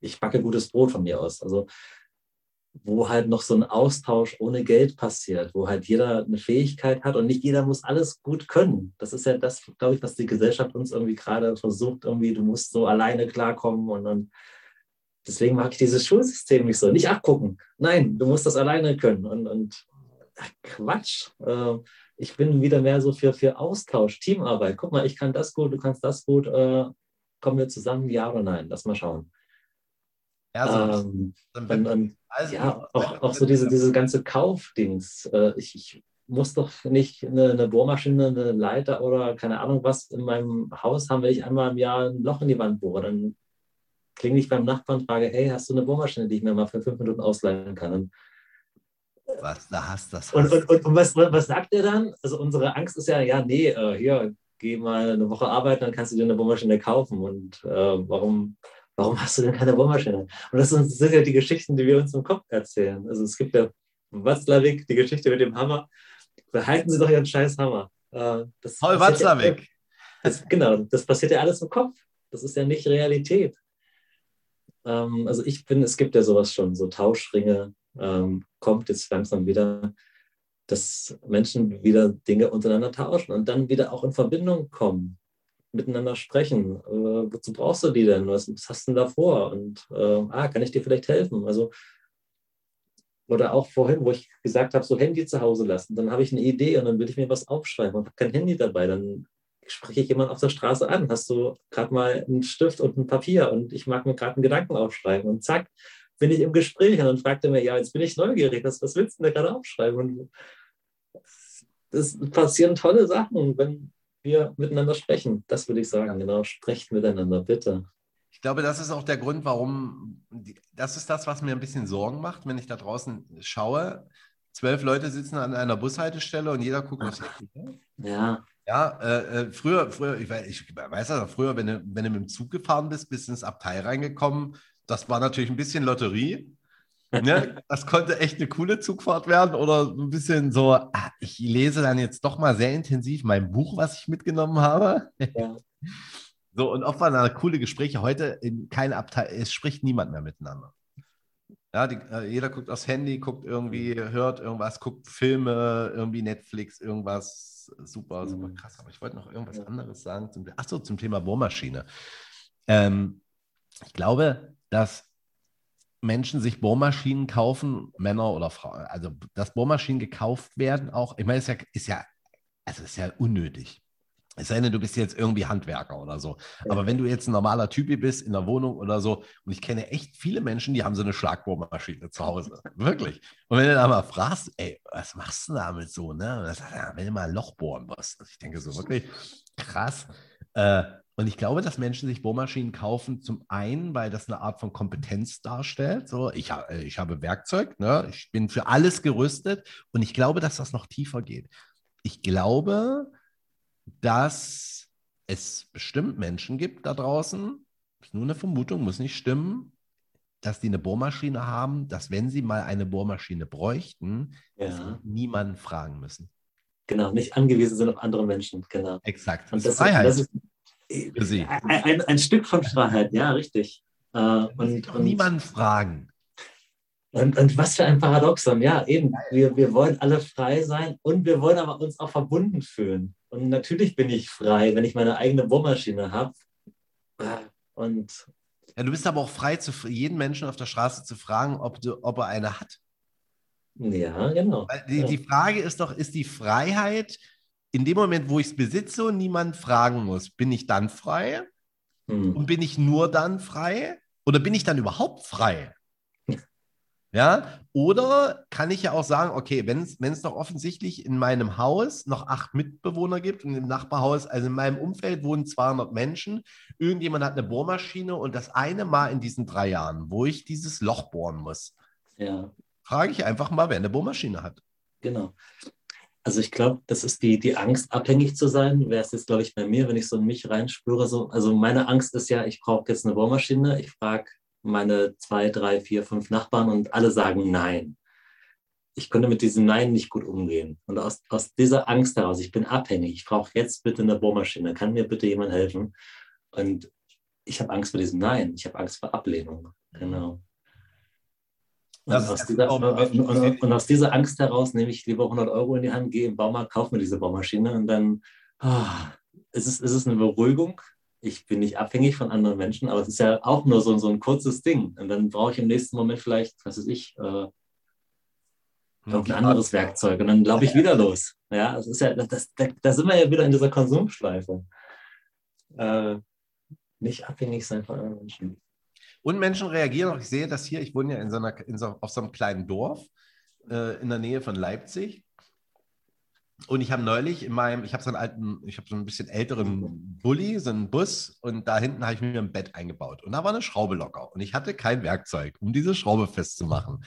ich backe gutes Brot von mir aus. Also wo halt noch so ein Austausch ohne Geld passiert, wo halt jeder eine Fähigkeit hat und nicht jeder muss alles gut können. Das ist ja das, glaube ich, was die Gesellschaft uns irgendwie gerade versucht, irgendwie, du musst so alleine klarkommen und dann deswegen mag ich dieses Schulsystem nicht so. Nicht abgucken. Nein, du musst das alleine können. Und, und Quatsch. Äh, ich bin wieder mehr so für, für Austausch, Teamarbeit. Guck mal, ich kann das gut, du kannst das gut. Äh, kommen wir zusammen, ja oder nein? Lass mal schauen. Ja, so ähm, und, und, also, ja auch, auch so diese, diese ganze Kaufdings. Äh, ich, ich muss doch nicht eine, eine, Bohrmaschine, eine Leiter oder keine Ahnung was in meinem Haus haben, wenn ich einmal im Jahr ein Loch in die Wand bohre. Dann klinge ich beim Nachbarn und frage, hey, hast du eine Bohrmaschine, die ich mir mal für fünf Minuten ausleihen kann? Und, was, da hast das. Und, und, und, und, was, was sagt er dann? Also unsere Angst ist ja, ja, nee, äh, hier, geh mal eine Woche arbeiten, dann kannst du dir eine Bohrmaschine kaufen. Und äh, warum warum hast du denn keine Bohrmaschine? Und das sind ja die Geschichten, die wir uns im Kopf erzählen. Also es gibt ja Watzlawick, die Geschichte mit dem Hammer. Behalten Sie doch Ihren scheiß Hammer. Äh, das Paul Watzlawick. Ja, genau, das passiert ja alles im Kopf. Das ist ja nicht Realität. Ähm, also ich finde, es gibt ja sowas schon, so Tauschringe, ähm, kommt jetzt langsam wieder, dass Menschen wieder Dinge untereinander tauschen und dann wieder auch in Verbindung kommen miteinander sprechen. Äh, wozu brauchst du die denn? Was, was hast du denn da vor? Und äh, ah, kann ich dir vielleicht helfen? Also, oder auch vorhin, wo ich gesagt habe, so Handy zu Hause lassen. Dann habe ich eine Idee und dann will ich mir was aufschreiben und habe kein Handy dabei. Dann spreche ich jemanden auf der Straße an. Hast du gerade mal einen Stift und ein Papier und ich mag mir gerade einen Gedanken aufschreiben und zack, bin ich im Gespräch und dann fragt er mir, ja, jetzt bin ich neugierig, was, was willst du denn da gerade aufschreiben? Und es passieren tolle Sachen, wenn wir miteinander sprechen. Das würde ich sagen, genau, sprecht miteinander, bitte. Ich glaube, das ist auch der Grund, warum, das ist das, was mir ein bisschen Sorgen macht, wenn ich da draußen schaue. Zwölf Leute sitzen an einer Bushaltestelle und jeder guckt aufs Handy. Ja. Ja, äh, äh, früher, früher, ich weiß, ich weiß ja, früher, wenn du, wenn du mit dem Zug gefahren bist, bist ins Abteil reingekommen, das war natürlich ein bisschen Lotterie. Ne? Das konnte echt eine coole Zugfahrt werden oder ein bisschen so, ah, ich lese dann jetzt doch mal sehr intensiv mein Buch, was ich mitgenommen habe. Ja. So, und oft waren da coole Gespräche. Heute in keinem Abteil, es spricht niemand mehr miteinander. Ja, die, äh, jeder guckt aufs Handy, guckt irgendwie, hört irgendwas, guckt Filme, irgendwie Netflix, irgendwas. Super, super mhm. krass. Aber ich wollte noch irgendwas anderes sagen. Zum, achso, zum Thema Bohrmaschine. Ähm, ich glaube, dass Menschen sich Bohrmaschinen kaufen, Männer oder Frauen, also dass Bohrmaschinen gekauft werden, auch, ich meine, ist ja, ist ja, also ist ja unnötig. Es sei denn, du bist jetzt irgendwie Handwerker oder so. Ja. Aber wenn du jetzt ein normaler Typ bist in der Wohnung oder so, und ich kenne echt viele Menschen, die haben so eine Schlagbohrmaschine zu Hause. Wirklich. Und wenn du da mal fragst, ey, was machst du damit so, ne? Und dann sagst, ja, wenn du mal ein Loch bohren musst. Ich denke so, wirklich krass. Äh, und ich glaube, dass Menschen sich Bohrmaschinen kaufen, zum einen, weil das eine Art von Kompetenz darstellt. So, ich, äh, ich habe Werkzeug, ne? ich bin für alles gerüstet. Und ich glaube, dass das noch tiefer geht. Ich glaube, dass es bestimmt Menschen gibt da draußen, ist nur eine Vermutung, muss nicht stimmen, dass die eine Bohrmaschine haben, dass wenn sie mal eine Bohrmaschine bräuchten, ja. niemanden fragen müssen. Genau, nicht angewiesen sind auf andere Menschen, genau. Exakt. Und das, Freiheit. Ist, das ist. Ein, ein, Stück von Freiheit, ja, richtig. Äh, und, und niemanden fragen. Und, und was für ein Paradoxon, ja, eben. Wir, wir wollen alle frei sein und wir wollen aber uns auch verbunden fühlen. Und natürlich bin ich frei, wenn ich meine eigene Bohrmaschine habe. Und ja, du bist aber auch frei, zu, jeden Menschen auf der Straße zu fragen, ob, du, ob er eine hat. Ja, genau. Die, die Frage ist doch, ist die Freiheit in dem Moment, wo ich es besitze und niemand fragen muss, bin ich dann frei? Hm. Und bin ich nur dann frei? Oder bin ich dann überhaupt frei? Ja, oder kann ich ja auch sagen, okay, wenn es doch offensichtlich in meinem Haus noch acht Mitbewohner gibt und im Nachbarhaus, also in meinem Umfeld wohnen 200 Menschen, irgendjemand hat eine Bohrmaschine und das eine Mal in diesen drei Jahren, wo ich dieses Loch bohren muss, ja. frage ich einfach mal, wer eine Bohrmaschine hat. Genau. Also ich glaube, das ist die, die Angst, abhängig zu sein. Wäre es jetzt, glaube ich, bei mir, wenn ich so in mich reinspüre. So, also meine Angst ist ja, ich brauche jetzt eine Bohrmaschine. Ich frage meine zwei, drei, vier, fünf Nachbarn und alle sagen Nein. Ich könnte mit diesem Nein nicht gut umgehen. Und aus, aus dieser Angst heraus, ich bin abhängig, ich brauche jetzt bitte eine Bohrmaschine. Kann mir bitte jemand helfen? Und ich habe Angst vor diesem Nein. Ich habe Angst vor Ablehnung. Genau. Und aus, dieser, und, aus, dieser, Angst heraus nehme ich lieber 100 Euro in die Hand, gehe im Baumarkt, kaufe mir diese Baumaschine und dann oh, ist, es, ist es eine Beruhigung. Ich bin nicht abhängig von anderen Menschen, aber es ist ja auch nur so, so ein kurzes Ding. Und dann brauche ich im nächsten Moment vielleicht, was weiß ich, äh, ein anderes Werkzeug und dann glaube ich wieder los. Ja, das ist ja, das, da, da sind wir ja wieder in dieser Konsumschleife. Äh, nicht abhängig sein von anderen Menschen. Und Menschen reagieren auch. Ich sehe das hier, ich wohne ja in so einer, in so, auf so einem kleinen Dorf äh, in der Nähe von Leipzig. Und ich habe neulich in meinem, ich habe so einen alten, ich habe so ein bisschen älteren Bulli, so einen Bus und da hinten habe ich mir ein Bett eingebaut. Und da war eine Schraube locker. Und ich hatte kein Werkzeug, um diese Schraube festzumachen.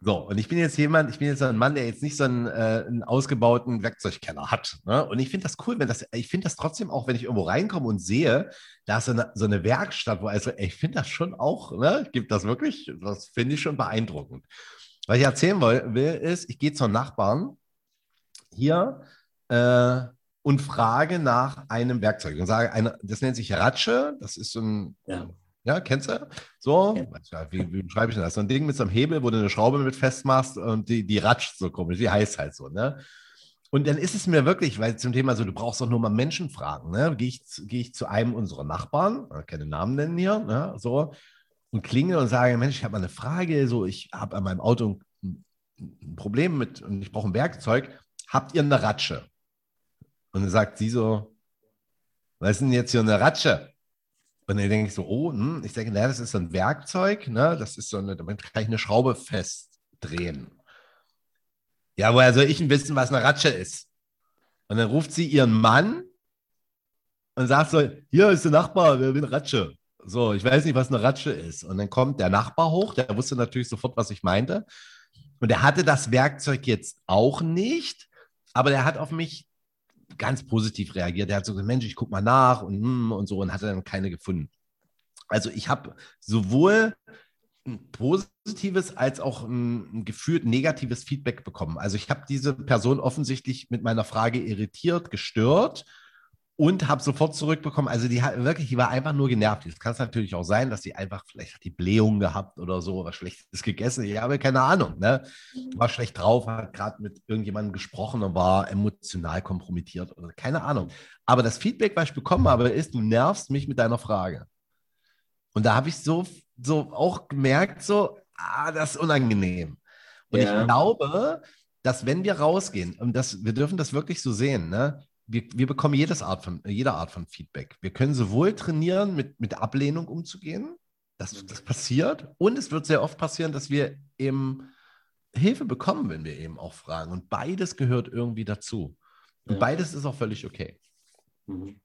So, und ich bin jetzt jemand, ich bin jetzt ein Mann, der jetzt nicht so einen, äh, einen ausgebauten Werkzeugkenner hat. Ne? Und ich finde das cool, wenn das, ich finde das trotzdem auch, wenn ich irgendwo reinkomme und sehe, da ist so eine, so eine Werkstatt, wo also, ich finde das schon auch, ne, gibt das wirklich, das finde ich schon beeindruckend. Was ich erzählen will, will ist, ich gehe zur Nachbarn hier äh, und frage nach einem Werkzeug und sage, eine, das nennt sich Ratsche, das ist so ein ja. Ja, kennst du? So, ja. wie, wie schreibe ich denn das? So ein Ding mit so einem Hebel, wo du eine Schraube mit festmachst und die, die ratscht so komisch, die heißt halt so, ne? Und dann ist es mir wirklich, weil zum Thema so, du brauchst doch nur mal Menschen fragen, ne? Gehe ich, geh ich zu einem unserer Nachbarn, keine Namen nennen hier, ne? so, und klingel und sage, Mensch, ich habe mal eine Frage, so, ich habe an meinem Auto ein, ein Problem mit und ich brauche ein Werkzeug. Habt ihr eine Ratsche? Und dann sagt sie so, was ist denn jetzt hier eine Ratsche? Und dann denke ich so, oh, hm. ich denke, naja, das ist so ein Werkzeug, ne? Das ist so eine, damit kann ich eine Schraube festdrehen. Ja, woher soll ich denn wissen, was eine Ratsche ist? Und dann ruft sie ihren Mann und sagt so, hier ist der Nachbar, wer will Ratsche? So, ich weiß nicht, was eine Ratsche ist. Und dann kommt der Nachbar hoch, der wusste natürlich sofort, was ich meinte. Und er hatte das Werkzeug jetzt auch nicht, aber der hat auf mich ganz positiv reagiert. Er hat so gesagt, Mensch, ich guck mal nach und, hm, und so und hatte dann keine gefunden. Also ich habe sowohl ein positives als auch ein, ein gefühlt negatives Feedback bekommen. Also ich habe diese Person offensichtlich mit meiner Frage irritiert, gestört und habe sofort zurückbekommen. Also die hat wirklich, die war einfach nur genervt. Es kann natürlich auch sein, dass sie einfach vielleicht hat die Blähung gehabt oder so, was Schlechtes gegessen. Ich habe keine Ahnung. Ne? War schlecht drauf, hat gerade mit irgendjemandem gesprochen und war emotional kompromittiert oder keine Ahnung. Aber das Feedback, was ich bekommen habe, ist, du nervst mich mit deiner Frage. Und da habe ich so so auch gemerkt, so, ah, das ist unangenehm. Und ja. ich glaube, dass wenn wir rausgehen, und das, wir dürfen das wirklich so sehen, ne? Wir, wir bekommen jedes Art von, jede Art von Feedback. Wir können sowohl trainieren, mit, mit Ablehnung umzugehen, das, das passiert, und es wird sehr oft passieren, dass wir eben Hilfe bekommen, wenn wir eben auch fragen. Und beides gehört irgendwie dazu. Und ja. beides ist auch völlig okay. Mhm.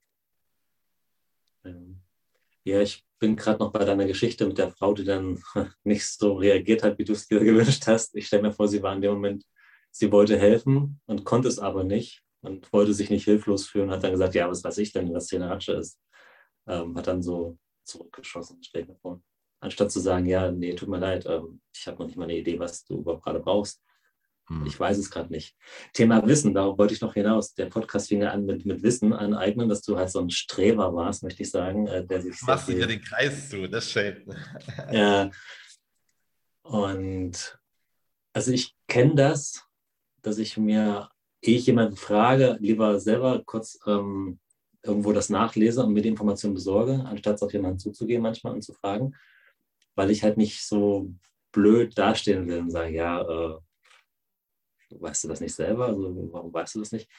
Ja, ich bin gerade noch bei deiner Geschichte mit der Frau, die dann nicht so reagiert hat, wie du es dir gewünscht hast. Ich stelle mir vor, sie war in dem Moment, sie wollte helfen und konnte es aber nicht und wollte sich nicht hilflos fühlen, hat dann gesagt, ja, was weiß ich denn, was Ratsche ist. Ähm, hat dann so zurückgeschossen, stell mir vor. Anstatt zu sagen, ja, nee, tut mir leid, ähm, ich habe noch nicht mal eine Idee, was du überhaupt gerade brauchst. Hm. Ich weiß es gerade nicht. Thema Wissen, darauf wollte ich noch hinaus. Der Podcast fing ja an mit, mit Wissen aneignen, dass du halt so ein Streber warst, möchte ich sagen. Äh, der sich Machst du dir den Kreis zu, das ist schön. ja. Und also ich kenne das, dass ich mir, ehe ich jemanden frage, lieber selber kurz ähm, irgendwo das nachlese und mir die Information besorge, anstatt es auf jemanden zuzugehen manchmal und zu fragen, weil ich halt nicht so blöd dastehen will und sagen, ja, äh, weißt du das nicht selber? Also warum weißt du das nicht?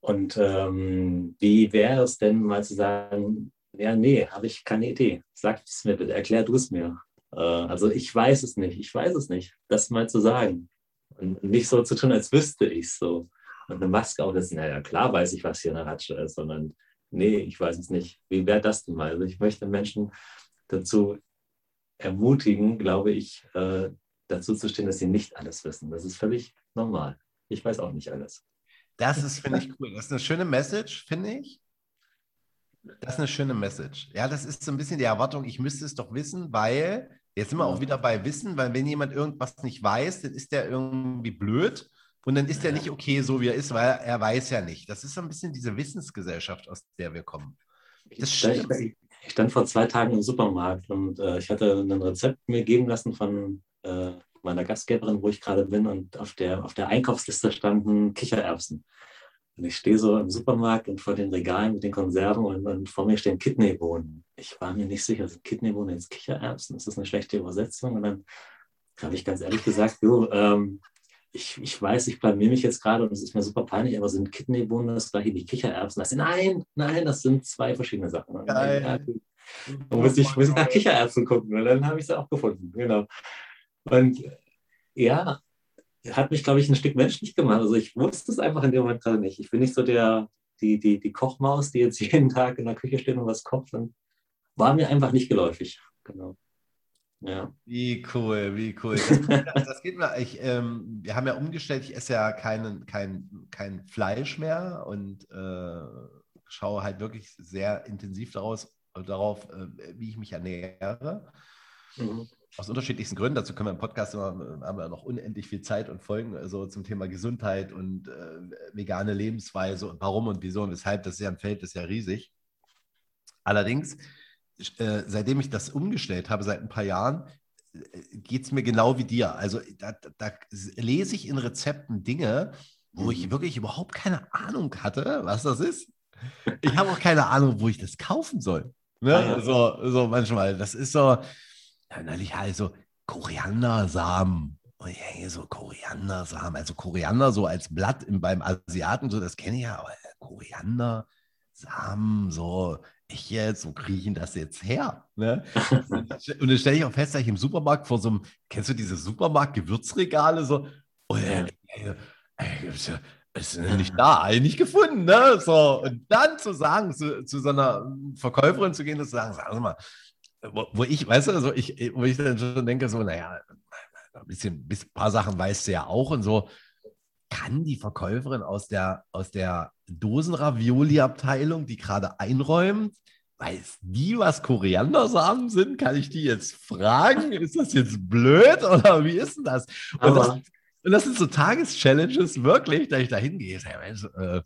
Und ähm, wie wäre es denn mal zu sagen, ja, nee, habe ich keine Idee. Sag es mir bitte, erklär du es mir. Äh, also ich weiß es nicht, ich weiß es nicht. Das mal zu sagen. Und nicht so zu tun, als wüsste ich so. Und eine Maske aufsetzen, naja, klar weiß ich, was hier eine Ratsche ist, sondern nee, ich weiß es nicht. Wie wäre das denn mal? Also ich möchte Menschen dazu ermutigen, glaube ich, äh, dazu zu stehen, dass sie nicht alles wissen. Das ist völlig normal. Ich weiß auch nicht alles. Das ist, finde ich, cool. Das ist eine schöne Message, finde ich. Das ist eine schöne Message. Ja, das ist so ein bisschen die Erwartung, ich müsste es doch wissen, weil, jetzt sind wir auch wieder bei Wissen, weil wenn jemand irgendwas nicht weiß, dann ist der irgendwie blöd und dann ist er nicht okay, so wie er ist, weil er weiß ja nicht. Das ist so ein bisschen diese Wissensgesellschaft, aus der wir kommen. Das stimmt. Ich, ich stand vor zwei Tagen im Supermarkt und äh, ich hatte ein Rezept mir geben lassen von äh, meiner Gastgeberin, wo ich gerade bin, und auf der, auf der Einkaufsliste standen Kichererbsen. Und ich stehe so im Supermarkt und vor den Regalen mit den Konserven und, und vor mir stehen Kidneybohnen. Ich war mir nicht sicher, sind Kidneybohnen jetzt Kichererbsen? Ist das eine schlechte Übersetzung? Und dann habe ich ganz ehrlich gesagt, du, ähm, ich, ich weiß, ich blamier mich jetzt gerade und es ist mir super peinlich, aber sind Kidneybohnen das gleiche wie Kichererbsen? Das nein, nein, das sind zwei verschiedene Sachen. Geil. Dann muss ich, muss ich nach Kichererbsen gucken und dann habe ich sie auch gefunden. Genau. Und ja, hat mich, glaube ich, ein Stück menschlich gemacht. Also ich wusste es einfach in dem Moment gerade nicht. Ich bin nicht so der, die, die, die Kochmaus, die jetzt jeden Tag in der Küche steht und was kocht. Und war mir einfach nicht geläufig. Genau. Ja. Wie cool, wie cool. Das, das geht mir. Ich, ähm, wir haben ja umgestellt, ich esse ja kein, kein, kein Fleisch mehr und äh, schaue halt wirklich sehr intensiv daraus, darauf, äh, wie ich mich ernähre. Mhm aus unterschiedlichsten Gründen, dazu können wir im Podcast immer, haben wir noch unendlich viel Zeit und Folgen also zum Thema Gesundheit und äh, vegane Lebensweise und warum und wieso und weshalb, das ist ja ein Feld, das ist ja riesig. Allerdings, äh, seitdem ich das umgestellt habe, seit ein paar Jahren, äh, geht es mir genau wie dir. Also da, da, lese ich in Rezepten Dinge, wo ich wirklich überhaupt keine Ahnung hatte, was das ist. Ich habe auch keine Ahnung, wo ich das kaufen soll. Ne? Ah, so, so manchmal. Das ist so, ja, neulich halt so Koriandersamen. Und ich hänge so Koriandersamen. Also Koriander so als Blatt im, beim Asiaten, so das kenne ich ja, aber Koriander, Samen, so ich jetzt, wo kriege ich denn das jetzt her? Ne? und dann stelle ich auch fest, dass ich im Supermarkt vor so einem, kennst du diese Supermarkt-Gewürzregale so, oh ja, ey, ey, ist nicht da, nicht gefunden, ne? So, und dann zu sagen, zu, zu so einer Verkäuferin zu gehen und zu sagen, sagen Sie mal, wo, wo ich, weißt du, so ich, wo ich dann schon denke, so, naja, ein bisschen, ein paar Sachen weißt du ja auch und so, kann die Verkäuferin aus der, aus der Dosenravioli-Abteilung, die gerade einräumt, weiß die, was Koriandersamen sind? Kann ich die jetzt fragen? Ist das jetzt blöd oder wie ist denn das? Und, das, und das, sind so Tageschallenges, wirklich, da ich da hingehe. Äh,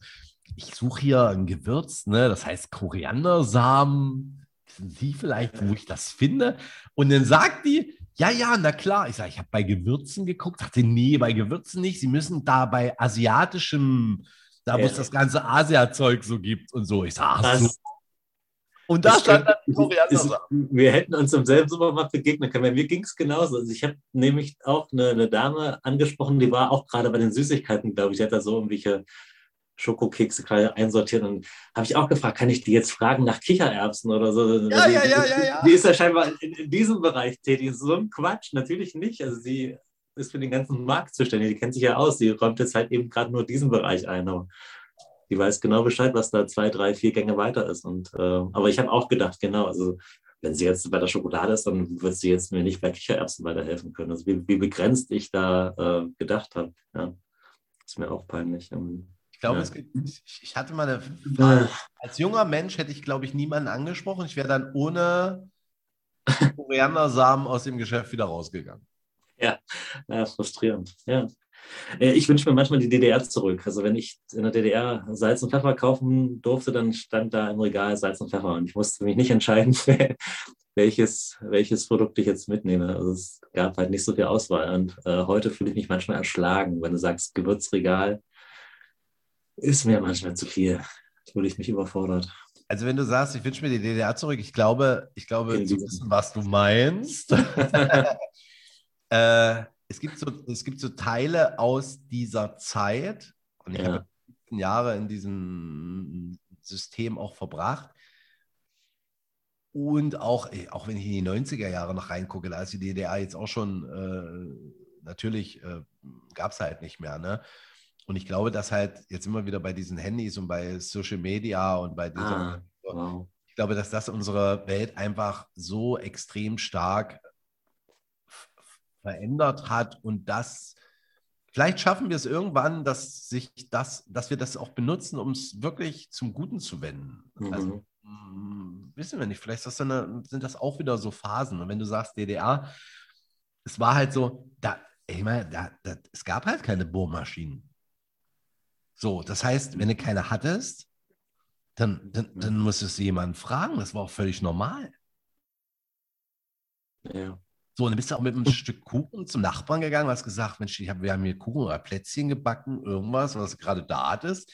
ich suche hier ein Gewürz, ne? das heißt Koriandersamen. Wissen Sie vielleicht, wo ich das finde? Und dann sagt die, ja, ja, na klar. Ich sage, ich habe bei Gewürzen geguckt. Sagte, nee, bei Gewürzen nicht. Sie müssen da bei asiatischem, da wo es das ganze Asia-Zeug so gibt und so. Ich sage, ach so. Und da stand dann Koriandersamen. Wir hätten uns im selben Supermarkt begegnen können. Bei mir ging es genauso. Also ich habe nämlich auch eine, eine, Dame angesprochen, die war auch gerade bei den Süßigkeiten, glaube ich. Die hat da so irgendwelche Schokokekse gerade einsortiert und habe ich auch gefragt, kann ich die jetzt fragen nach Kichererbsen oder so? Ja, die, ja, ja, ja, ja. Die ist ja scheinbar in, in, diesem Bereich tätig. So ein Quatsch, natürlich nicht. Also sie ist für den ganzen Markt zuständig, die kennt sich ja aus. Sie räumt jetzt halt eben gerade nur diesen Bereich ein. Aber die weiß genau Bescheid, was da zwei, drei, vier Gänge weiter ist. Und, äh, aber ich habe auch gedacht, genau, also wenn sie jetzt bei der Schokolade ist, dann wird sie jetzt mir nicht bei Kichererbsen weiterhelfen können. Also wie, wie begrenzt ich da äh, gedacht habe. Ja. ist mir auch peinlich. Irgendwie glaube, ja. gibt, ich hatte mal eine Frage. Als junger Mensch hätte ich, glaube ich, niemanden angesprochen. Ich wäre dann ohne Koriandersamen aus dem Geschäft wieder rausgegangen. Ja, ja frustrierend. Ja. Äh, ich wünsche mir manchmal die DDR zurück. Also wenn ich in der DDR Salz und Pfeffer kaufen durfte, dann stand da im Regal Salz und Pfeffer und ich musste mich nicht entscheiden, welches, welches Produkt ich jetzt mitnehme. Also es gab halt nicht so viel Auswahl und äh, heute fühle ich mich manchmal erschlagen, wenn du sagst Gewürzregal, ist mir manchmal zu viel. Fühle ich mich überfordert. Also wenn du sagst, ich wünsche mir die DDR zurück, ich glaube, ich glaube zu wissen, was du meinst. äh, es, gibt so, es gibt so Teile aus dieser Zeit, und ich ja. habe Jahre in diesem System auch verbracht. Und auch, auch wenn ich in die 90er Jahre noch reingucke, da ist die DDR jetzt auch schon, äh, natürlich äh, gab es halt nicht mehr. Ne? Und ich glaube, dass halt jetzt immer wieder bei diesen Handys und bei Social Media und bei dieser, ah, wow. ich glaube, dass das unsere Welt einfach so extrem stark verändert hat und das vielleicht schaffen wir es irgendwann, dass sich das, dass wir das auch benutzen, um es wirklich zum Guten zu wenden. Mhm. Also, wissen wir nicht, vielleicht das eine, sind das auch wieder so Phasen. Und wenn du sagst DDR, es war halt so, da, ich meine, da, da, es gab halt keine Bohrmaschinen. So, das heißt, wenn du keine hattest, dann, dann, dann musstest du jemanden fragen. Das war auch völlig normal. Ja. So, und dann bist du auch mit einem Stück Kuchen zum Nachbarn gegangen, hast gesagt, Mensch, hab, wir haben hier Kuchen oder Plätzchen gebacken, irgendwas, was du gerade da hattest.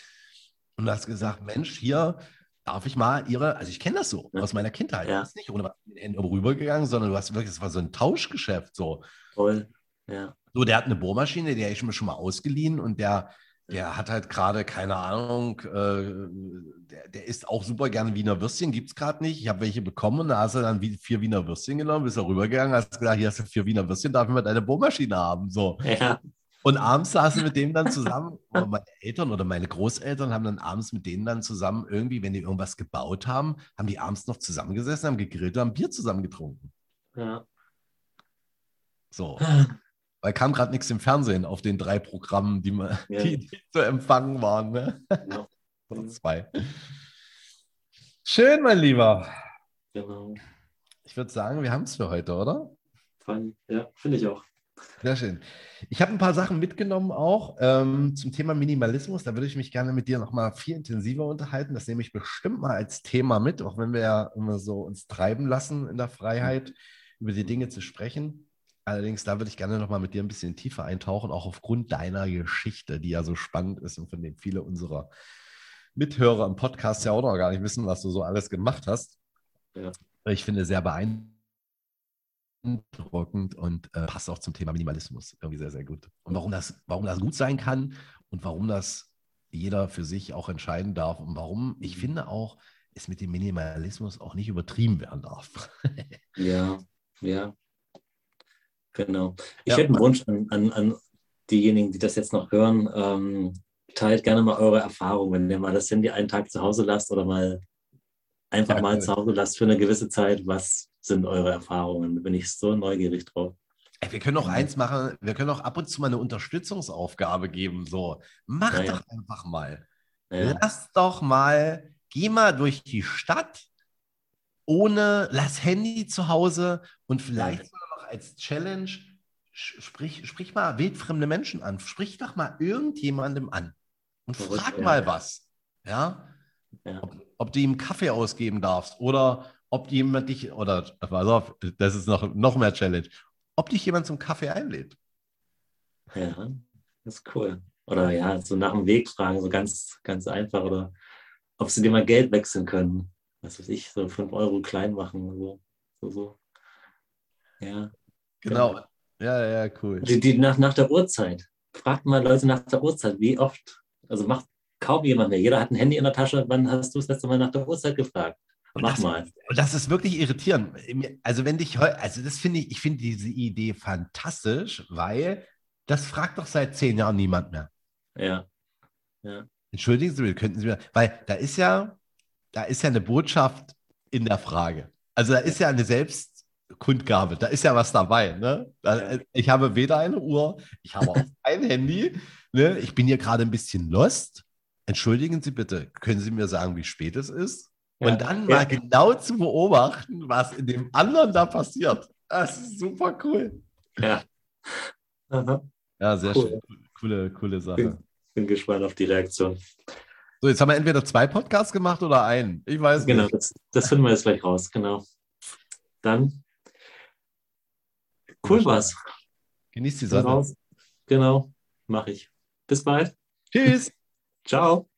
Und du hast gesagt, Mensch, hier darf ich mal ihre, also ich kenne das so aus meiner Kindheit. Ja. Du bist nicht ohne Händen rübergegangen, sondern du hast wirklich, das war so ein Tauschgeschäft. So. Toll. Ja. So, der hat eine Bohrmaschine, die habe ich mir schon mal ausgeliehen und der der hat halt gerade, keine Ahnung, äh, der, der isst auch super gerne Wiener Würstchen, gibt es gerade nicht. Ich habe welche bekommen und da hast du dann vier Wiener Würstchen genommen, bist da rübergegangen, hast gesagt, hier hast du vier Wiener Würstchen, darf ich mal deine Bohrmaschine haben. So. Ja. Und abends saßen mit dem dann zusammen, meine Eltern oder meine Großeltern haben dann abends mit denen dann zusammen irgendwie, wenn die irgendwas gebaut haben, haben die abends noch zusammengesessen, haben gegrillt und haben Bier zusammen getrunken. Ja. So. Weil kam gerade nichts im Fernsehen auf den drei Programmen, die, man, ja. die, die zu empfangen waren. Ne? Ja. Oder zwei. Schön, mein Lieber. Genau. Ich würde sagen, wir haben es für heute, oder? Ja, finde ich auch. Sehr schön. Ich habe ein paar Sachen mitgenommen auch ähm, zum Thema Minimalismus. Da würde ich mich gerne mit dir nochmal viel intensiver unterhalten. Das nehme ich bestimmt mal als Thema mit, auch wenn wir ja immer so uns treiben lassen in der Freiheit, über die Dinge zu sprechen. Allerdings, da würde ich gerne noch mal mit dir ein bisschen tiefer eintauchen, auch aufgrund deiner Geschichte, die ja so spannend ist und von dem viele unserer Mithörer im Podcast ja auch noch gar nicht wissen, was du so alles gemacht hast. Ja. Ich finde sehr beeindruckend und äh, passt auch zum Thema Minimalismus irgendwie sehr, sehr gut. Und warum das, warum das gut sein kann und warum das jeder für sich auch entscheiden darf und warum ich mhm. finde auch, es mit dem Minimalismus auch nicht übertrieben werden darf. ja, ja. Genau. Ich ja. hätte einen Wunsch an, an, an diejenigen, die das jetzt noch hören. Ähm, teilt gerne mal eure Erfahrungen, wenn ihr mal das Handy einen Tag zu Hause lasst oder mal einfach ja, mal zu Hause lasst für eine gewisse Zeit. Was sind eure Erfahrungen? Da bin ich so neugierig drauf. Ey, wir können auch eins machen, wir können auch ab und zu mal eine Unterstützungsaufgabe geben. So, mach ja, doch einfach mal. Lass doch mal, geh mal durch die Stadt ohne, lass Handy zu Hause und vielleicht als Challenge, sprich, sprich mal wildfremde Menschen an. Sprich doch mal irgendjemandem an und Verrückt, frag mal was. Ja? ja. Ob, ob, du ihm Kaffee ausgeben darfst oder ob jemand dich, oder pass auf, das ist noch, noch mehr Challenge, ob dich jemand zum Kaffee einlädt. Ja, das ist cool. Oder ja, so nach dem Weg fragen, so ganz, ganz einfach. Oder ob sie dir mal Geld wechseln können. Was weiß ich, so 5 Euro klein machen. So, so, so. Ja. Genau. genau. Ja, ja, cool. Die, die nach, nach der Uhrzeit. Fragt mal Leute nach der Uhrzeit, wie oft. Also macht kaum jemand mehr. Jeder hat ein Handy in der Tasche. Wann hast du das letzte Mal nach der Uhrzeit gefragt? Und Mach das, mal. Und das ist wirklich irritierend. Also wenn dich heute, also das finde ich, ich finde diese Idee fantastisch, weil das fragt doch seit zehn Jahren niemand mehr. Ja. ja. Entschuldigen Sie, könnten Sie mir, weil da ist ja, da ist ja eine Botschaft in der Frage. Also da ist ja eine Selbstkundgabe, da ist ja was dabei. Ne? Ich habe weder eine Uhr, ich habe auch ein Handy. Ne? Ich bin hier gerade ein bisschen lost. Entschuldigen Sie bitte, können Sie mir sagen, wie spät es ist? Und ja. dann mal genau zu beobachten, was in dem anderen da passiert. Das ist super cool. Ja. Aha. Ja, sehr cool. schön. Coole, coole Sache. Bin, bin, gespannt auf die Reaktion. So, jetzt haben wir entweder zwei Podcasts gemacht oder einen. Ich weiß genau, nicht. Genau, das, das finden wir jetzt gleich raus. Genau. Dann cool war's. Genießt die Sonne. Genau, mache ich. Bis bald. Tschüss. Ciao.